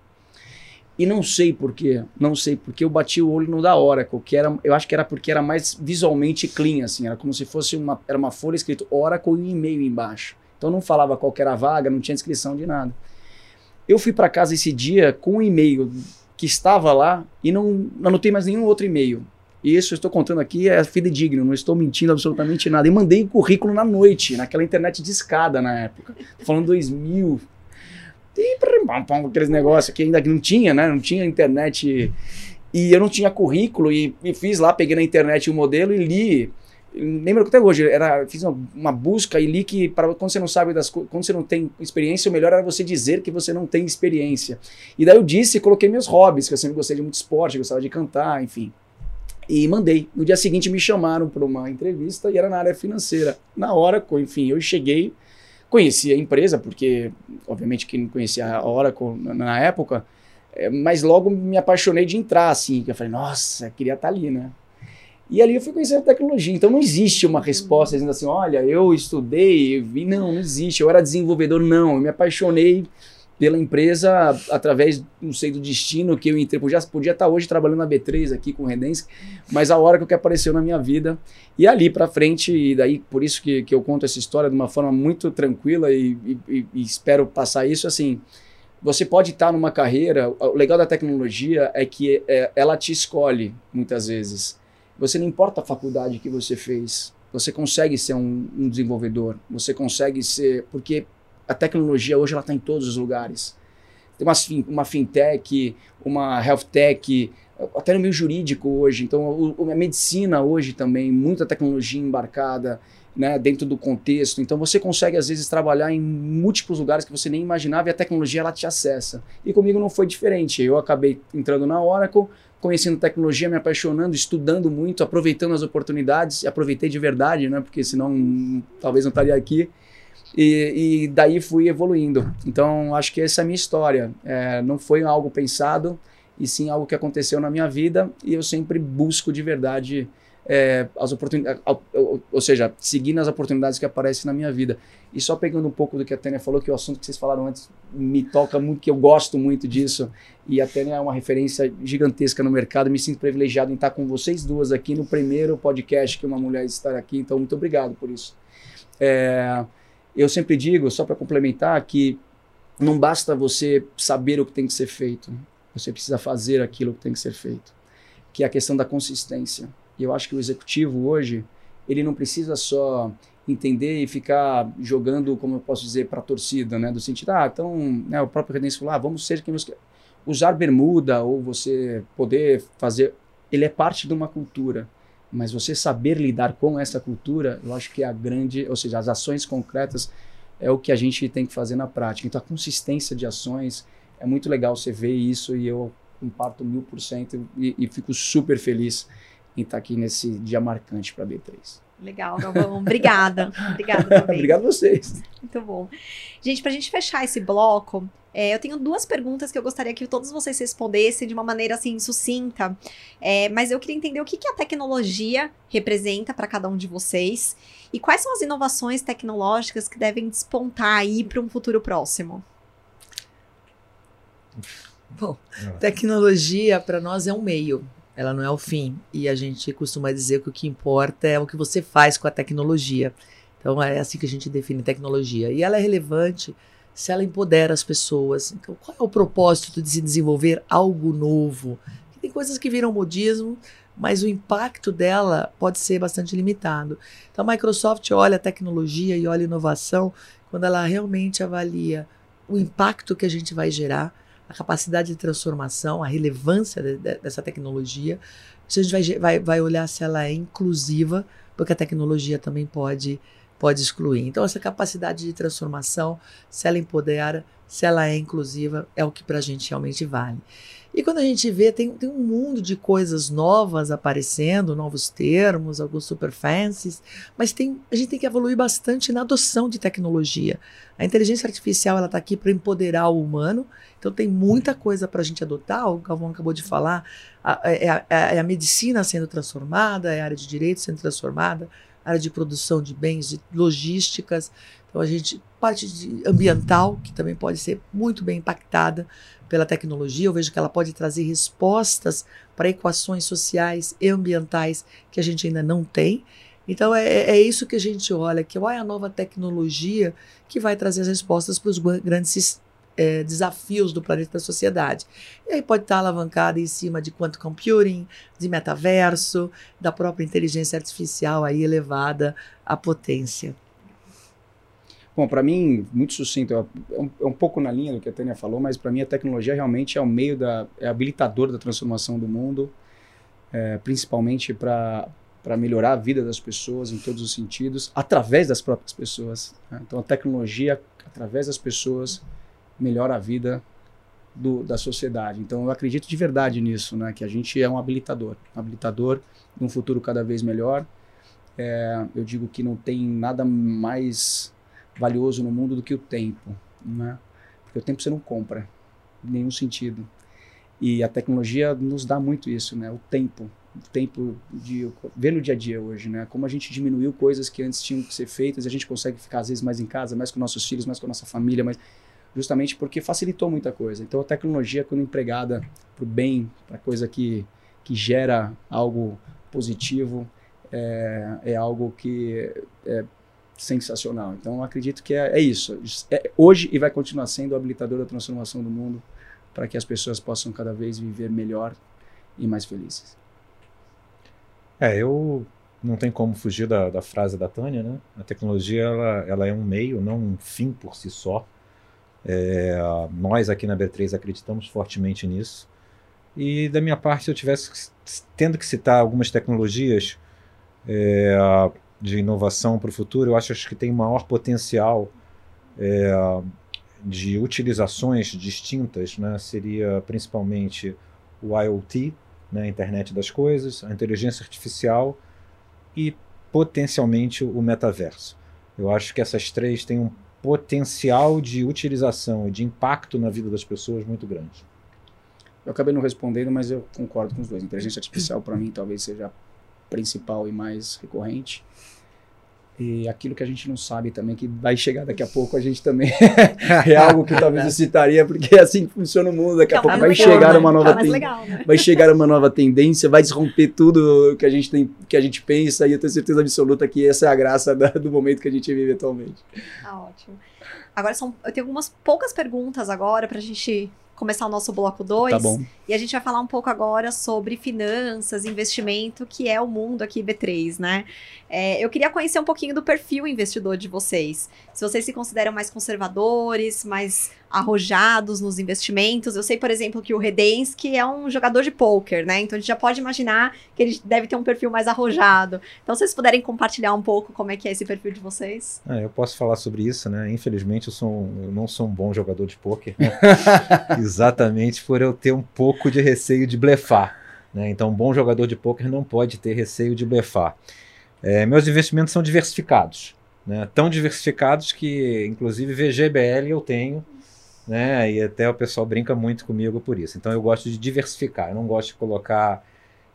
[SPEAKER 3] E não sei porquê, não sei porque eu bati o olho no da Oracle, que era, eu acho que era porque era mais visualmente clean, assim, era como se fosse uma, era uma folha escrito Oracle e um e-mail embaixo. Então não falava qual era a vaga, não tinha descrição de nada. Eu fui para casa esse dia com um e-mail que estava lá e não anotei mais nenhum outro e-mail. E isso eu estou contando aqui é fidedigno, não estou mentindo absolutamente nada. E mandei o currículo na noite, naquela internet de escada na época. Falando 2000, aqueles negócios que ainda não tinha, né? Não tinha internet. E eu não tinha currículo e, e fiz lá, peguei na internet o um modelo e li. Lembro até hoje era fiz uma, uma busca e li que para quando você não sabe das quando você não tem experiência, o melhor era você dizer que você não tem experiência. E daí eu disse e coloquei meus hobbies, que eu sempre gostei de muito esporte, gostava de cantar, enfim. E mandei. No dia seguinte me chamaram para uma entrevista e era na área financeira. Na hora, enfim, eu cheguei, Conhecia a empresa, porque, obviamente, quem não conhecia a Oracle na época, é, mas logo me apaixonei de entrar, assim, que eu falei, nossa, queria estar ali, né? E ali eu fui conhecer a tecnologia. Então não existe uma resposta dizendo assim, olha, eu estudei, vi. Não, não existe. Eu era desenvolvedor, não. Eu me apaixonei pela empresa através, não sei, do destino que eu entrei. Podia, podia estar hoje trabalhando na B3 aqui com o Redens, mas a hora que apareceu na minha vida. E ali para frente, e daí por isso que, que eu conto essa história de uma forma muito tranquila e, e, e espero passar isso assim. Você pode estar numa carreira, o legal da tecnologia é que é, ela te escolhe muitas vezes. Você não importa a faculdade que você fez, você consegue ser um, um desenvolvedor, você consegue ser. Porque a tecnologia hoje ela está em todos os lugares. Tem uma, uma fintech, uma health tech, até no meio jurídico hoje. Então, o, a medicina hoje também, muita tecnologia embarcada. né, dentro do contexto. Então você consegue às vezes trabalhar em múltiplos lugares que você nem imaginava e a tecnologia ela te acessa. E comigo não foi diferente. Eu acabei entrando na Oracle, conhecendo tecnologia, me apaixonando, estudando muito, aproveitando as oportunidades, aproveitei de verdade, né, porque senão talvez não estaria aqui. E, e, daí fui evoluindo. Então, acho que essa é a minha história. É, não foi algo pensado, e sim algo que aconteceu na minha vida, e eu sempre busco de verdade é, as oportunidades, ou seja, seguindo as oportunidades que aparecem na minha vida. E só pegando um pouco do que a Tânia falou, que o assunto que vocês falaram antes me toca muito, que eu gosto muito disso, e a Tânia é uma referência gigantesca no mercado, me sinto privilegiado em estar com vocês duas aqui no primeiro podcast que uma mulher está aqui, então muito obrigado por isso. É, eu sempre digo, só para complementar, que não basta você saber o que tem que ser feito, você precisa fazer aquilo que tem que ser feito, que é a questão da consistência. E eu acho que o executivo hoje, ele não precisa só entender e ficar jogando, como eu posso dizer, para a torcida, né? Do sentido, ah, então, né, o próprio Redens falou, ah, vamos ser quem nos... Usar bermuda ou você poder fazer... Ele é parte de uma cultura. Mas você saber lidar com essa cultura, eu acho que é a grande... Ou seja, as ações concretas é o que a gente tem que fazer na prática. Então, a consistência de ações, é muito legal você ver isso e eu comparto mil por cento e fico super feliz em estar aqui nesse dia marcante para a B3.
[SPEAKER 1] Legal, Galvão. Obrigada. Obrigada também.
[SPEAKER 3] Obrigado a vocês.
[SPEAKER 1] Muito bom. Gente, para a gente fechar esse bloco, é, eu tenho duas perguntas que eu gostaria que todos vocês respondessem de uma maneira assim sucinta. É, mas eu queria entender o que, que a tecnologia representa para cada um de vocês e quais são as inovações tecnológicas que devem despontar aí para um futuro próximo.
[SPEAKER 2] Bom, tecnologia para nós é um meio ela não é o fim. E a gente costuma dizer que o que importa é o que você faz com a tecnologia. Então é assim que a gente define tecnologia. E ela é relevante se ela empodera as pessoas. Então, qual é o propósito de se desenvolver algo novo? Tem coisas que viram modismo, mas o impacto dela pode ser bastante limitado. Então a Microsoft olha a tecnologia e olha a inovação quando ela realmente avalia o impacto que a gente vai gerar a capacidade de transformação, a relevância de, de, dessa tecnologia. A gente vai, vai, vai olhar se ela é inclusiva, porque a tecnologia também pode, pode excluir. Então, essa capacidade de transformação, se ela empodera, se ela é inclusiva, é o que para a gente realmente vale. E quando a gente vê, tem, tem um mundo de coisas novas aparecendo, novos termos, alguns super fancies, mas tem, a gente tem que evoluir bastante na adoção de tecnologia. A inteligência artificial ela está aqui para empoderar o humano, então tem muita coisa para a gente adotar. O Galvão acabou de falar, é a, é a, medicina sendo transformada, é a área de direito sendo transformada, a área de produção de bens, de logísticas. Então a gente parte de ambiental que também pode ser muito bem impactada pela tecnologia. Eu vejo que ela pode trazer respostas para equações sociais e ambientais que a gente ainda não tem. Então é, é isso que a gente olha, que qual é a nova tecnologia que vai trazer as respostas para os grandes é, desafios do planeta da sociedade. E aí pode estar alavancada em cima de quantum computing, de metaverso, da própria inteligência artificial aí elevada à potência.
[SPEAKER 3] Bom, para mim, muito sucinto, é um, é um, pouco na linha do que a Tânia falou, mas para mim a tecnologia realmente é o meio da, é habilitador da transformação do mundo, é, principalmente para para melhorar a vida das pessoas em todos os sentidos, através das próprias pessoas. Né? Então a tecnologia, através das pessoas, melhora a vida do, da sociedade. Então eu acredito de verdade nisso, né? que a gente é um habilitador, um habilitador de um futuro cada vez melhor. É, eu digo que não tem nada mais valioso no mundo do que o tempo, né? Porque o tempo você não compra, em nenhum sentido. E a tecnologia nos dá muito isso, né? O tempo, o tempo de ver no dia a dia hoje, né? Como a gente diminuiu coisas que antes tinham que ser feitas, a gente consegue ficar às vezes mais em casa, mais com nossos filhos, mais com a nossa família, mas justamente porque facilitou muita coisa. Então a tecnologia quando empregada para o bem, para coisa que que gera algo positivo, é, é algo que é, sensacional. Então, acredito que é, é isso. É hoje e vai continuar sendo o habilitador da transformação do mundo para que as pessoas possam cada vez viver melhor e mais felizes.
[SPEAKER 4] É, eu não tem como fugir da, da frase da Tânia, né? A tecnologia ela, ela é um meio, não um fim por si só. É, nós aqui na B3 acreditamos fortemente nisso. E da minha parte, se eu tivesse tendo que citar algumas tecnologias, é, de inovação para o futuro, eu acho que tem maior potencial é, de utilizações distintas, né? seria principalmente o IoT, né? a internet das coisas, a inteligência artificial e potencialmente o metaverso. Eu acho que essas três têm um potencial de utilização e de impacto na vida das pessoas muito grande.
[SPEAKER 3] Eu acabei não respondendo, mas eu concordo com os dois. Inteligência artificial, para mim, talvez seja a principal e mais recorrente. E aquilo que a gente não sabe também, que vai chegar daqui a pouco, a gente também é algo que talvez eu citaria, porque é assim que funciona o mundo. Daqui a pouco vai chegar uma nova
[SPEAKER 1] tá legal, né?
[SPEAKER 3] vai chegar uma nova tendência, vai desromper tudo que a gente tem, que a gente pensa, e eu tenho certeza absoluta que essa é a graça da, do momento que a gente vive atualmente.
[SPEAKER 1] Tá ótimo. Agora são, eu tenho algumas poucas perguntas agora para a gente começar o nosso bloco 2.
[SPEAKER 3] Tá bom.
[SPEAKER 1] E a gente vai falar um pouco agora sobre finanças, investimento, que é o mundo aqui B3, né? É, eu queria conhecer um pouquinho do perfil investidor de vocês. Se vocês se consideram mais conservadores, mais arrojados nos investimentos. Eu sei, por exemplo, que o Redensky é um jogador de pôquer, né? Então a gente já pode imaginar que ele deve ter um perfil mais arrojado. Então, se vocês puderem compartilhar um pouco como é que é esse perfil de vocês.
[SPEAKER 4] É, eu posso falar sobre isso, né? Infelizmente, eu, sou um, eu não sou um bom jogador de pôquer. Né? Exatamente por eu ter um pouco de receio de blefar. Né? Então, um bom jogador de pôquer não pode ter receio de blefar. É, meus investimentos são diversificados. Né? Tão diversificados que, inclusive, VGBL eu tenho né? E até o pessoal brinca muito comigo por isso. Então eu gosto de diversificar, eu não gosto de colocar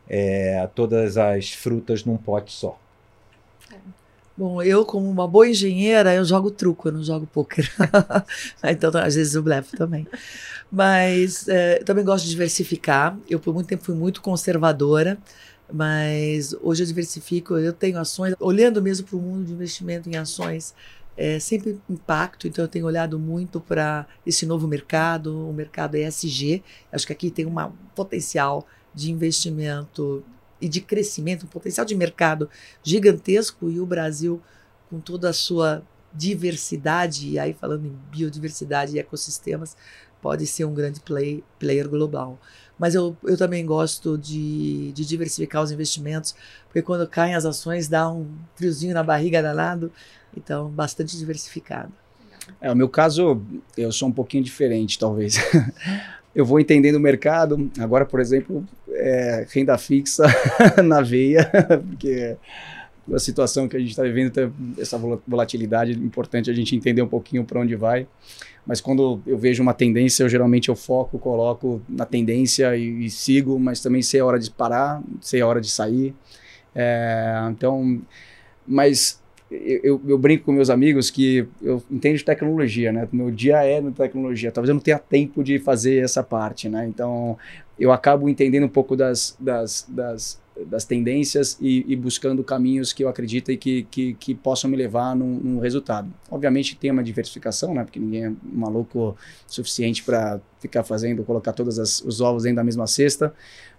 [SPEAKER 4] é, todas as frutas num pote só.
[SPEAKER 2] Bom, eu como uma boa engenheira, eu jogo truco, eu não jogo pôquer. então, às vezes eu blefo também. Mas é, também gosto de diversificar. Eu por muito tempo fui muito conservadora, mas hoje eu diversifico. Eu tenho ações, olhando mesmo para o mundo de investimento em ações, é, sempre impacto, então eu tenho olhado muito para esse novo mercado, o mercado ESG. Acho que aqui tem um potencial de investimento e de crescimento, um potencial de mercado gigantesco e o Brasil, com toda a sua diversidade, e aí falando em biodiversidade e ecossistemas, pode ser um grande play, player global. Mas eu, eu também gosto de, de diversificar os investimentos, porque quando caem as ações dá um friozinho na barriga danado. Então, bastante diversificado.
[SPEAKER 3] É, o meu caso, eu sou um pouquinho diferente, talvez. eu vou entendendo o mercado. Agora, por exemplo, é, renda fixa na veia, porque a situação que a gente está vivendo, essa volatilidade, é importante a gente entender um pouquinho para onde vai. Mas quando eu vejo uma tendência, eu geralmente eu foco, coloco na tendência e, e sigo, mas também sei a hora de parar, sei a hora de sair. É, então, mas eu, eu, brinco com meus amigos que eu entendo de tecnologia, né? Meu dia é na tecnologia. Talvez eu não tenha tempo de fazer essa parte, né? Então, eu acabo entendendo um pouco das, das, das das tendências e, e, buscando caminhos que eu acredito e que, que, que possam me levar num, num, resultado. Obviamente tem uma diversificação, né? Porque ninguém é maluco suficiente para ficar fazendo, colocar todos os ovos dentro da mesma cesta.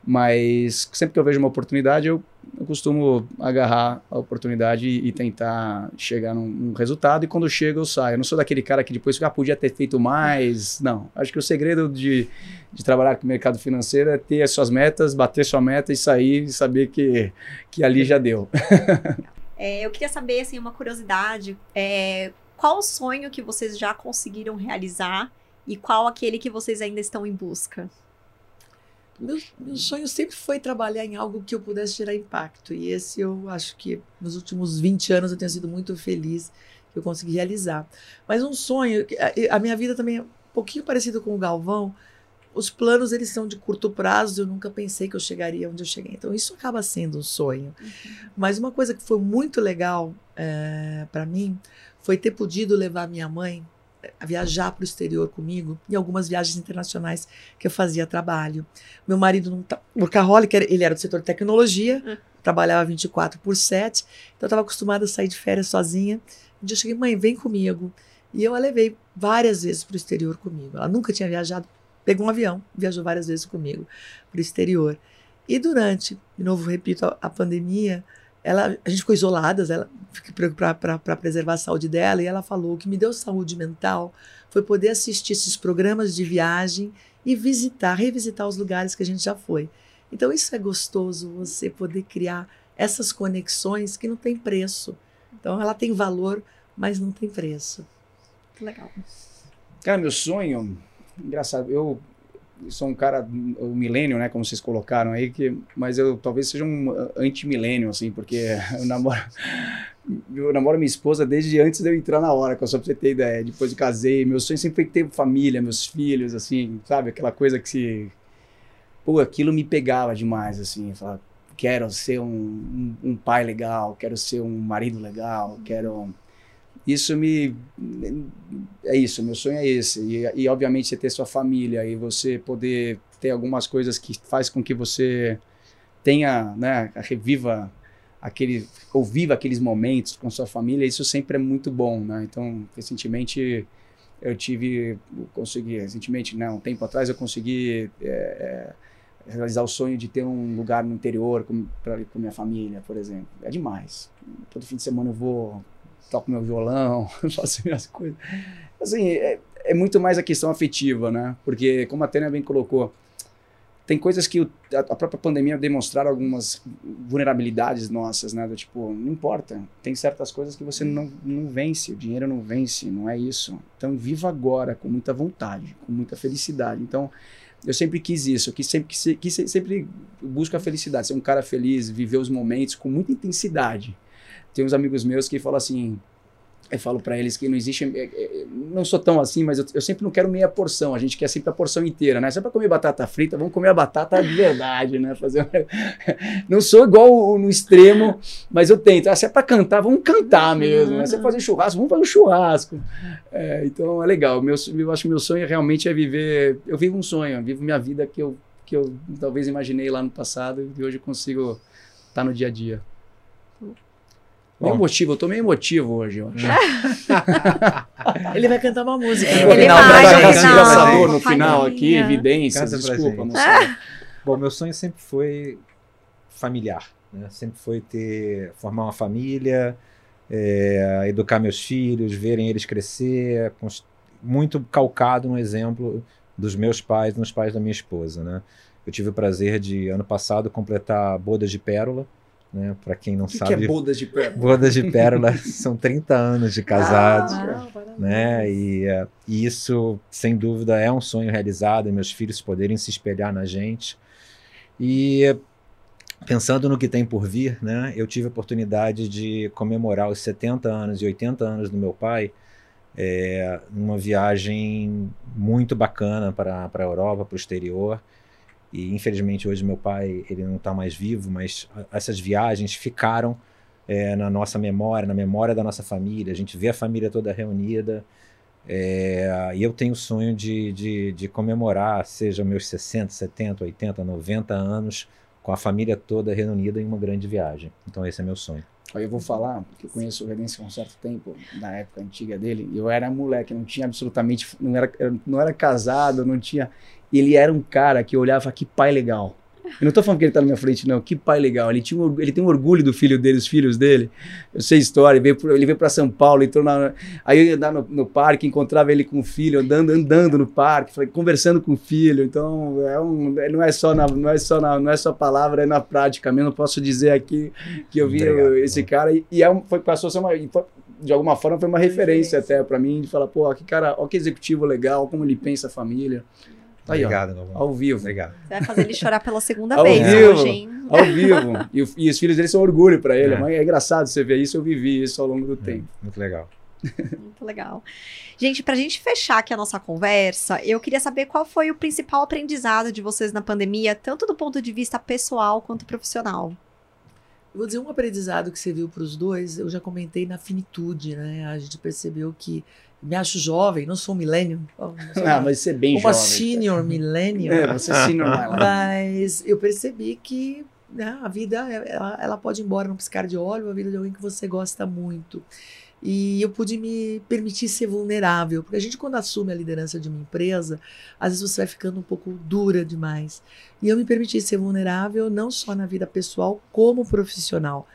[SPEAKER 3] Mas sempre que eu vejo uma oportunidade, eu, eu costumo agarrar a oportunidade e, e tentar chegar num, num, resultado. E quando chega, eu saio. Eu não sou daquele cara que depois ah, podia ter feito mais. Não. Acho que o segredo de, de trabalhar com o mercado financeiro é ter as suas metas, bater sua meta e sair e saber que, que ali já deu.
[SPEAKER 1] é, eu queria saber, assim, uma curiosidade. É, qual o sonho que vocês já conseguiram realizar e qual aquele que vocês ainda estão em busca?
[SPEAKER 2] Meu, meu sonho sempre foi trabalhar em algo que eu pudesse gerar impacto. E esse eu acho que nos últimos 20 anos eu tenho sido muito feliz que eu consegui realizar. Mas um sonho, a, a minha vida também é um pouquinho parecido com o Galvão. Os planos eles são de curto prazo, eu nunca pensei que eu chegaria onde eu cheguei. Então isso acaba sendo um sonho. Uhum. Mas uma coisa que foi muito legal é, eh, para mim foi ter podido levar minha mãe viajar para o exterior comigo em algumas viagens internacionais que eu fazia trabalho. Meu marido não tá, workaholic, ele era do setor de tecnologia, uhum. trabalhava 24 por 7, então eu estava acostumada a sair de férias sozinha. Um dia eu cheguei, mãe, vem comigo. E eu a levei várias vezes para o exterior comigo. Ela nunca tinha viajado, pegou um avião, viajou várias vezes comigo para o exterior. E durante, de novo, repito, a, a pandemia, ela, a gente ficou isoladas, ela para preservar a saúde dela, e ela falou: o que me deu saúde mental foi poder assistir esses programas de viagem e visitar, revisitar os lugares que a gente já foi. Então, isso é gostoso, você poder criar essas conexões que não tem preço. Então ela tem valor, mas não tem preço.
[SPEAKER 1] Legal.
[SPEAKER 3] Cara, meu sonho, engraçado, eu sou um cara, o milênio, né, como vocês colocaram aí, que, mas eu talvez seja um anti-milênio, assim, porque eu namoro, eu namoro minha esposa desde antes de eu entrar na hora, só pra você ter ideia, depois eu casei, meu sonho sempre foi ter família, meus filhos, assim, sabe, aquela coisa que se, pô, aquilo me pegava demais, assim, falar, quero ser um, um, um pai legal, quero ser um marido legal, quero isso me é isso meu sonho é esse. E, e, obviamente você ter sua família e você poder ter algumas coisas que faz com que você tenha né reviva aquele ou viva aqueles momentos com sua família isso sempre é muito bom né? Então recentemente eu tive consegui recentemente não um tempo atrás eu consegui é, é, realizar o sonho de ter um lugar no interior com, pra, com minha família por exemplo. É demais. Todo fim de semana eu vou toco meu violão, faço minhas coisas. Assim, é, é, muito mais a questão afetiva, né? Porque, como a Tânia bem colocou, tem coisas que o, a, própria pandemia demonstraram algumas vulnerabilidades nossas, né? Do tipo, não importa, tem certas coisas que você não, não vence, o dinheiro não vence, não é isso. Então, viva agora com muita vontade, com muita felicidade. Então, eu sempre quis isso, quis sempre, quis, sempre busco a felicidade, ser um cara feliz, viver os momentos com muita intensidade tem uns amigos meus que falam assim, eu falo para eles que não existe, é, é, não sou tão assim, mas eu, eu, sempre não quero meia porção, a gente quer sempre a porção inteira, né? Se é para comer batata frita, vamos comer a batata de verdade, né? Fazer não sou igual no extremo, mas eu tento. Ah, se é para cantar, vamos cantar mesmo. Né? Se é fazer churrasco, vamos fazer um churrasco. É, então é legal. Meu, eu acho que meu sonho realmente é viver. Eu vivo um sonho, eu vivo minha vida que eu que eu talvez imaginei lá no passado e hoje consigo estar tá no dia a dia. Meio emotivo, eu tô meio emotivo hoje, eu acho.
[SPEAKER 2] ele vai cantar uma música.
[SPEAKER 3] É, ele final, vai, final, no final aqui, evidências, desculpa, não sei.
[SPEAKER 4] Bom, meu sonho sempre foi familiar, né? Sempre foi ter, formar uma família, é, educar meus filhos, verem eles crescer, muito calcado no exemplo dos meus pais, nos pais da minha esposa, né? Eu tive o prazer de, ano passado, completar bodas de pérola, né? Para quem não
[SPEAKER 3] que
[SPEAKER 4] sabe.
[SPEAKER 3] Que é bodas de pérola?
[SPEAKER 4] Bodas de pérola são 30 anos de casados, ah, né? E, uh, e, isso, sem dúvida, é um sonho realizado, meus filhos poderem se espelhar na gente. E pensando no que tem por vir, né? Eu tive a oportunidade de comemorar os 70 anos e 80 anos do meu pai. É, numa viagem muito bacana para a Europa, para o exterior. E infelizmente hoje meu pai ele não está mais vivo, mas essas viagens ficaram é, na nossa memória, na memória da nossa família. A gente vê a família toda reunida. É, e eu tenho o sonho de, de, de, comemorar, seja meus 60, 70, 80, 90 anos, com a família toda reunida em uma grande viagem. Então esse é meu sonho.
[SPEAKER 3] Eu vou falar, porque eu conheço o Redência há um certo tempo, na época antiga dele, eu era moleque, não tinha absolutamente, não era, não era casado, não tinha ele era um cara que olhava que pai legal. Eu não tô falando que ele tá na minha frente, não. Que pai legal. Ele, tinha um, ele tem um orgulho do filho dele, os filhos dele. Eu sei história. Ele veio, ele veio para São Paulo, entrou na. Aí eu ia andar no, no, parque, encontrava ele com o filho, andando, andando no parque, conversando com o filho. Então, é um, não é só na, não é só na, não é só palavra, é na prática mesmo. Eu posso dizer aqui que eu vi Obrigado, esse cara e, e é foi, passou a ser uma. de alguma forma foi uma referência até para mim de falar, pô, que cara, ó que executivo legal, como ele pensa a família.
[SPEAKER 4] Tá aí, Obrigado, Galvão.
[SPEAKER 3] Ao vivo.
[SPEAKER 4] Obrigado.
[SPEAKER 1] Você vai fazer ele chorar pela segunda vez
[SPEAKER 3] vivo,
[SPEAKER 1] hoje, hein?
[SPEAKER 3] Ao vivo. E, e, os filhos dele são orgulho para ele. É. é engraçado você ver isso, eu vivi isso ao longo do é, tempo.
[SPEAKER 4] Muito legal.
[SPEAKER 1] Muito legal. Gente, para a gente fechar aqui a nossa conversa, eu queria saber qual foi o principal aprendizado de vocês na pandemia, tanto do ponto de vista pessoal quanto profissional.
[SPEAKER 2] Eu vou dizer um aprendizado que você viu para os dois, eu já comentei na finitude, né? A gente percebeu que me acho jovem, não sou um milênio.
[SPEAKER 3] Oh, ah, mas você é bem
[SPEAKER 2] uma
[SPEAKER 3] jovem.
[SPEAKER 2] Uma senior millennial.
[SPEAKER 3] É, você é senior
[SPEAKER 2] Mas eu percebi que né, a vida, ela, ela pode ir embora num piscar de olho, a vida de alguém que você gosta muito. E eu pude me permitir ser vulnerável, porque a gente, quando assume a liderança de uma empresa, às vezes você vai ficando um pouco dura demais. E eu me permiti ser vulnerável não só na vida pessoal, como profissional.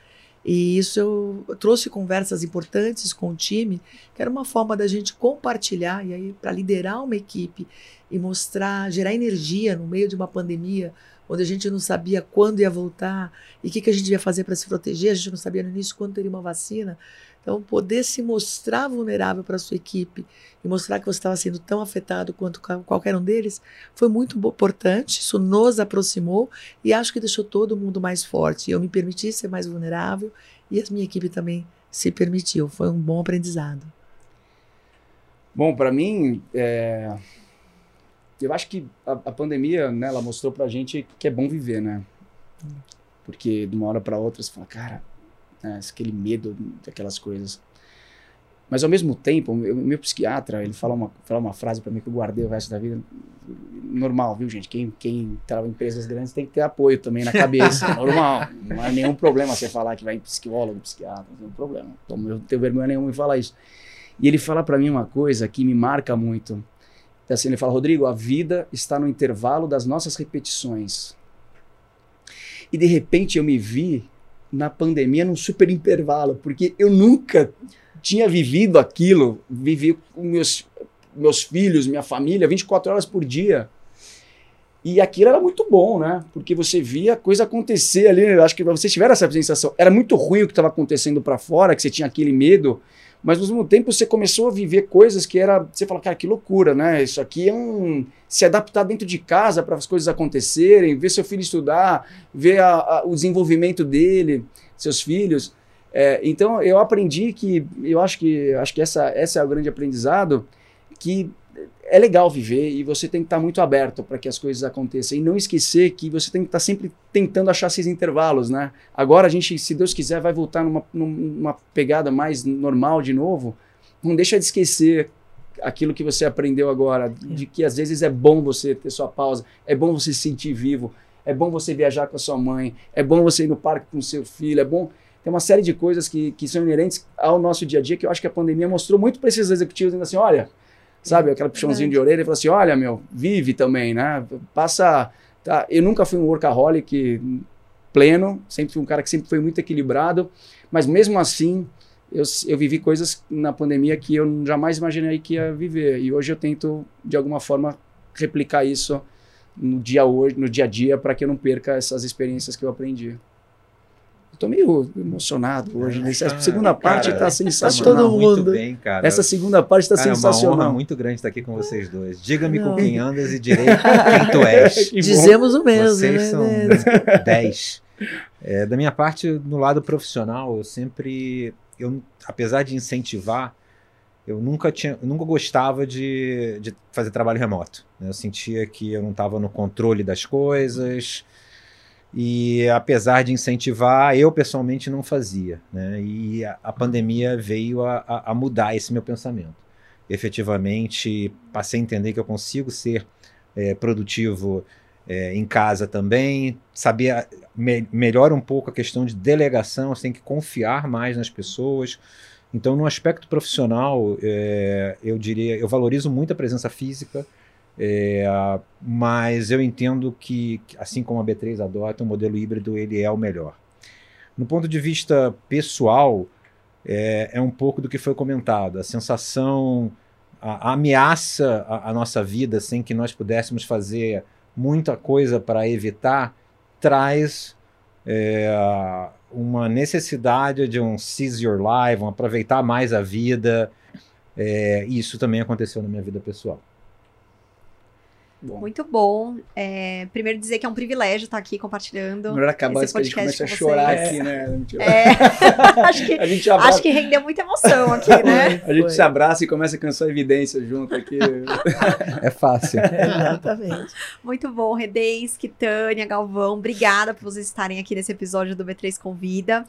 [SPEAKER 2] E isso eu trouxe conversas importantes com o time, que era uma forma da gente compartilhar e aí para liderar uma equipe e mostrar, gerar energia no meio de uma pandemia, onde a gente não sabia quando ia voltar e o que, que a gente ia fazer para se proteger, a gente não sabia no início quando teria uma vacina. Então, poder se mostrar vulnerável para a sua equipe e mostrar que você estava sendo tão afetado quanto qualquer um deles foi muito importante. Isso nos aproximou e acho que deixou todo mundo mais forte. Eu me permiti ser mais vulnerável e a minha equipe também se permitiu. Foi um bom aprendizado.
[SPEAKER 3] Bom, para mim, é... eu acho que a, a pandemia, né, ela mostrou para a gente que é bom viver, né? Porque de uma hora para outra você fala, cara, né, aquele medo daquelas coisas. Mas ao mesmo tempo, o meu, psiquiatra, ele fala uma, fala uma frase para mim que eu guardei o resto da vida. Normal, viu, gente? Quem, quem trabalha em empresas grandes tem que ter apoio também na cabeça. normal. Não é nenhum problema você falar que vai em psicólogo, psiquiatra, não tem um problema. Então, eu não tenho vergonha nenhuma em falar isso. E ele fala para mim uma coisa que me marca muito. Assim, ele fala, Rodrigo, a vida está no intervalo das nossas repetições. E de repente eu me vi na pandemia num super intervalo, porque eu nunca tinha vivido aquilo, vivi com meus, meus filhos, minha família, 24 horas por dia. E aquilo era muito bom, né? Porque você via a coisa acontecer ali. Eu acho que vocês tiveram essa sensação. Era muito ruim o que estava acontecendo para fora, que você tinha aquele medo mas ao mesmo tempo você começou a viver coisas que era. Você fala, cara, que loucura, né? Isso aqui é um. Se adaptar dentro de casa para as coisas acontecerem, ver seu filho estudar, ver a, a, o desenvolvimento dele, seus filhos. É, então eu aprendi que. Eu acho que acho que essa, essa é o grande aprendizado, que é legal viver e você tem que estar muito aberto para que as coisas aconteçam e não esquecer que você tem que estar sempre tentando achar esses intervalos, né? Agora a gente, se Deus quiser, vai voltar numa, numa pegada mais normal de novo. Não deixa de esquecer aquilo que você aprendeu agora, de que às vezes é bom você ter sua pausa, é bom você se sentir vivo, é bom você viajar com a sua mãe, é bom você ir no parque com o seu filho, é bom tem uma série de coisas que, que são inerentes ao nosso dia a dia que eu acho que a pandemia mostrou muito para esses executivos, dizendo assim, olha, sabe? Aquela puxãozinho de orelha e fala assim: olha, meu, vive também, né? Passa. Tá? Eu nunca fui um workaholic pleno, sempre fui um cara que sempre foi muito equilibrado, mas mesmo assim. Eu, eu vivi coisas na pandemia que eu jamais imaginei que ia viver. E hoje eu tento, de alguma forma, replicar isso no dia hoje, no dia a dia, para que eu não perca essas experiências que eu aprendi tô meio emocionado hoje. Né? Essa segunda parte está sensacional.
[SPEAKER 2] Todo mundo.
[SPEAKER 4] Muito bem, cara.
[SPEAKER 3] Essa segunda parte está sensacional.
[SPEAKER 4] É uma honra muito grande estar aqui com vocês dois. Diga-me com quem andas e direi quem tu és.
[SPEAKER 2] Dizemos o mesmo.
[SPEAKER 4] Vocês
[SPEAKER 2] né?
[SPEAKER 4] são 10. É, da minha parte, no lado profissional, eu sempre, eu, apesar de incentivar, eu nunca tinha, eu nunca gostava de, de fazer trabalho remoto. Né? Eu sentia que eu não estava no controle das coisas, e apesar de incentivar, eu pessoalmente não fazia. Né? E a, a pandemia veio a, a, a, mudar esse meu pensamento. Efetivamente, passei a entender que eu consigo ser é, produtivo é, em casa também. Sabia me, melhora um pouco a questão de delegação, você tem que confiar mais nas pessoas. Então, no aspecto profissional, é, eu diria, eu valorizo muito a presença física. É, mas eu entendo que, assim como a B3 adota, o modelo híbrido ele é o melhor. No ponto de vista pessoal, é, é um pouco do que foi comentado. A sensação, a, a ameaça à, nossa vida sem que nós pudéssemos fazer muita coisa para evitar, traz é, uma necessidade de um seize your life, um aproveitar mais a vida. É, isso também aconteceu na minha vida pessoal.
[SPEAKER 1] Bom. Muito bom. É, primeiro dizer que é um privilégio estar aqui compartilhando.
[SPEAKER 3] Melhor acabar esse podcast que a gente começa a chorar
[SPEAKER 1] vocês.
[SPEAKER 3] aqui, né?
[SPEAKER 1] É. acho, que, a gente abraça... acho que rendeu muita emoção aqui, né?
[SPEAKER 3] a gente Foi. se abraça e começa a cansar evidência junto aqui.
[SPEAKER 4] é fácil.
[SPEAKER 2] É, exatamente.
[SPEAKER 1] Muito bom, Redens, Kitânia, Galvão, obrigada por vocês estarem aqui nesse episódio do B3 Convida.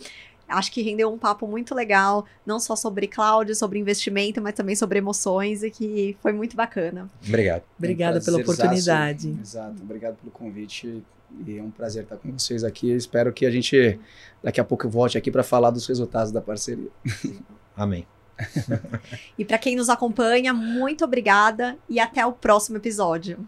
[SPEAKER 1] Acho que rendeu um papo muito legal, não só sobre cloud, sobre investimento, mas também sobre emoções e que foi muito bacana.
[SPEAKER 4] Obrigado.
[SPEAKER 2] Obrigada pela oportunidade.
[SPEAKER 3] Exato, obrigado pelo convite. E é um prazer estar com vocês aqui. Espero que a gente daqui a pouco volte aqui para falar dos resultados da parceria.
[SPEAKER 4] Amém.
[SPEAKER 1] e para quem nos acompanha, muito obrigada e até o próximo episódio.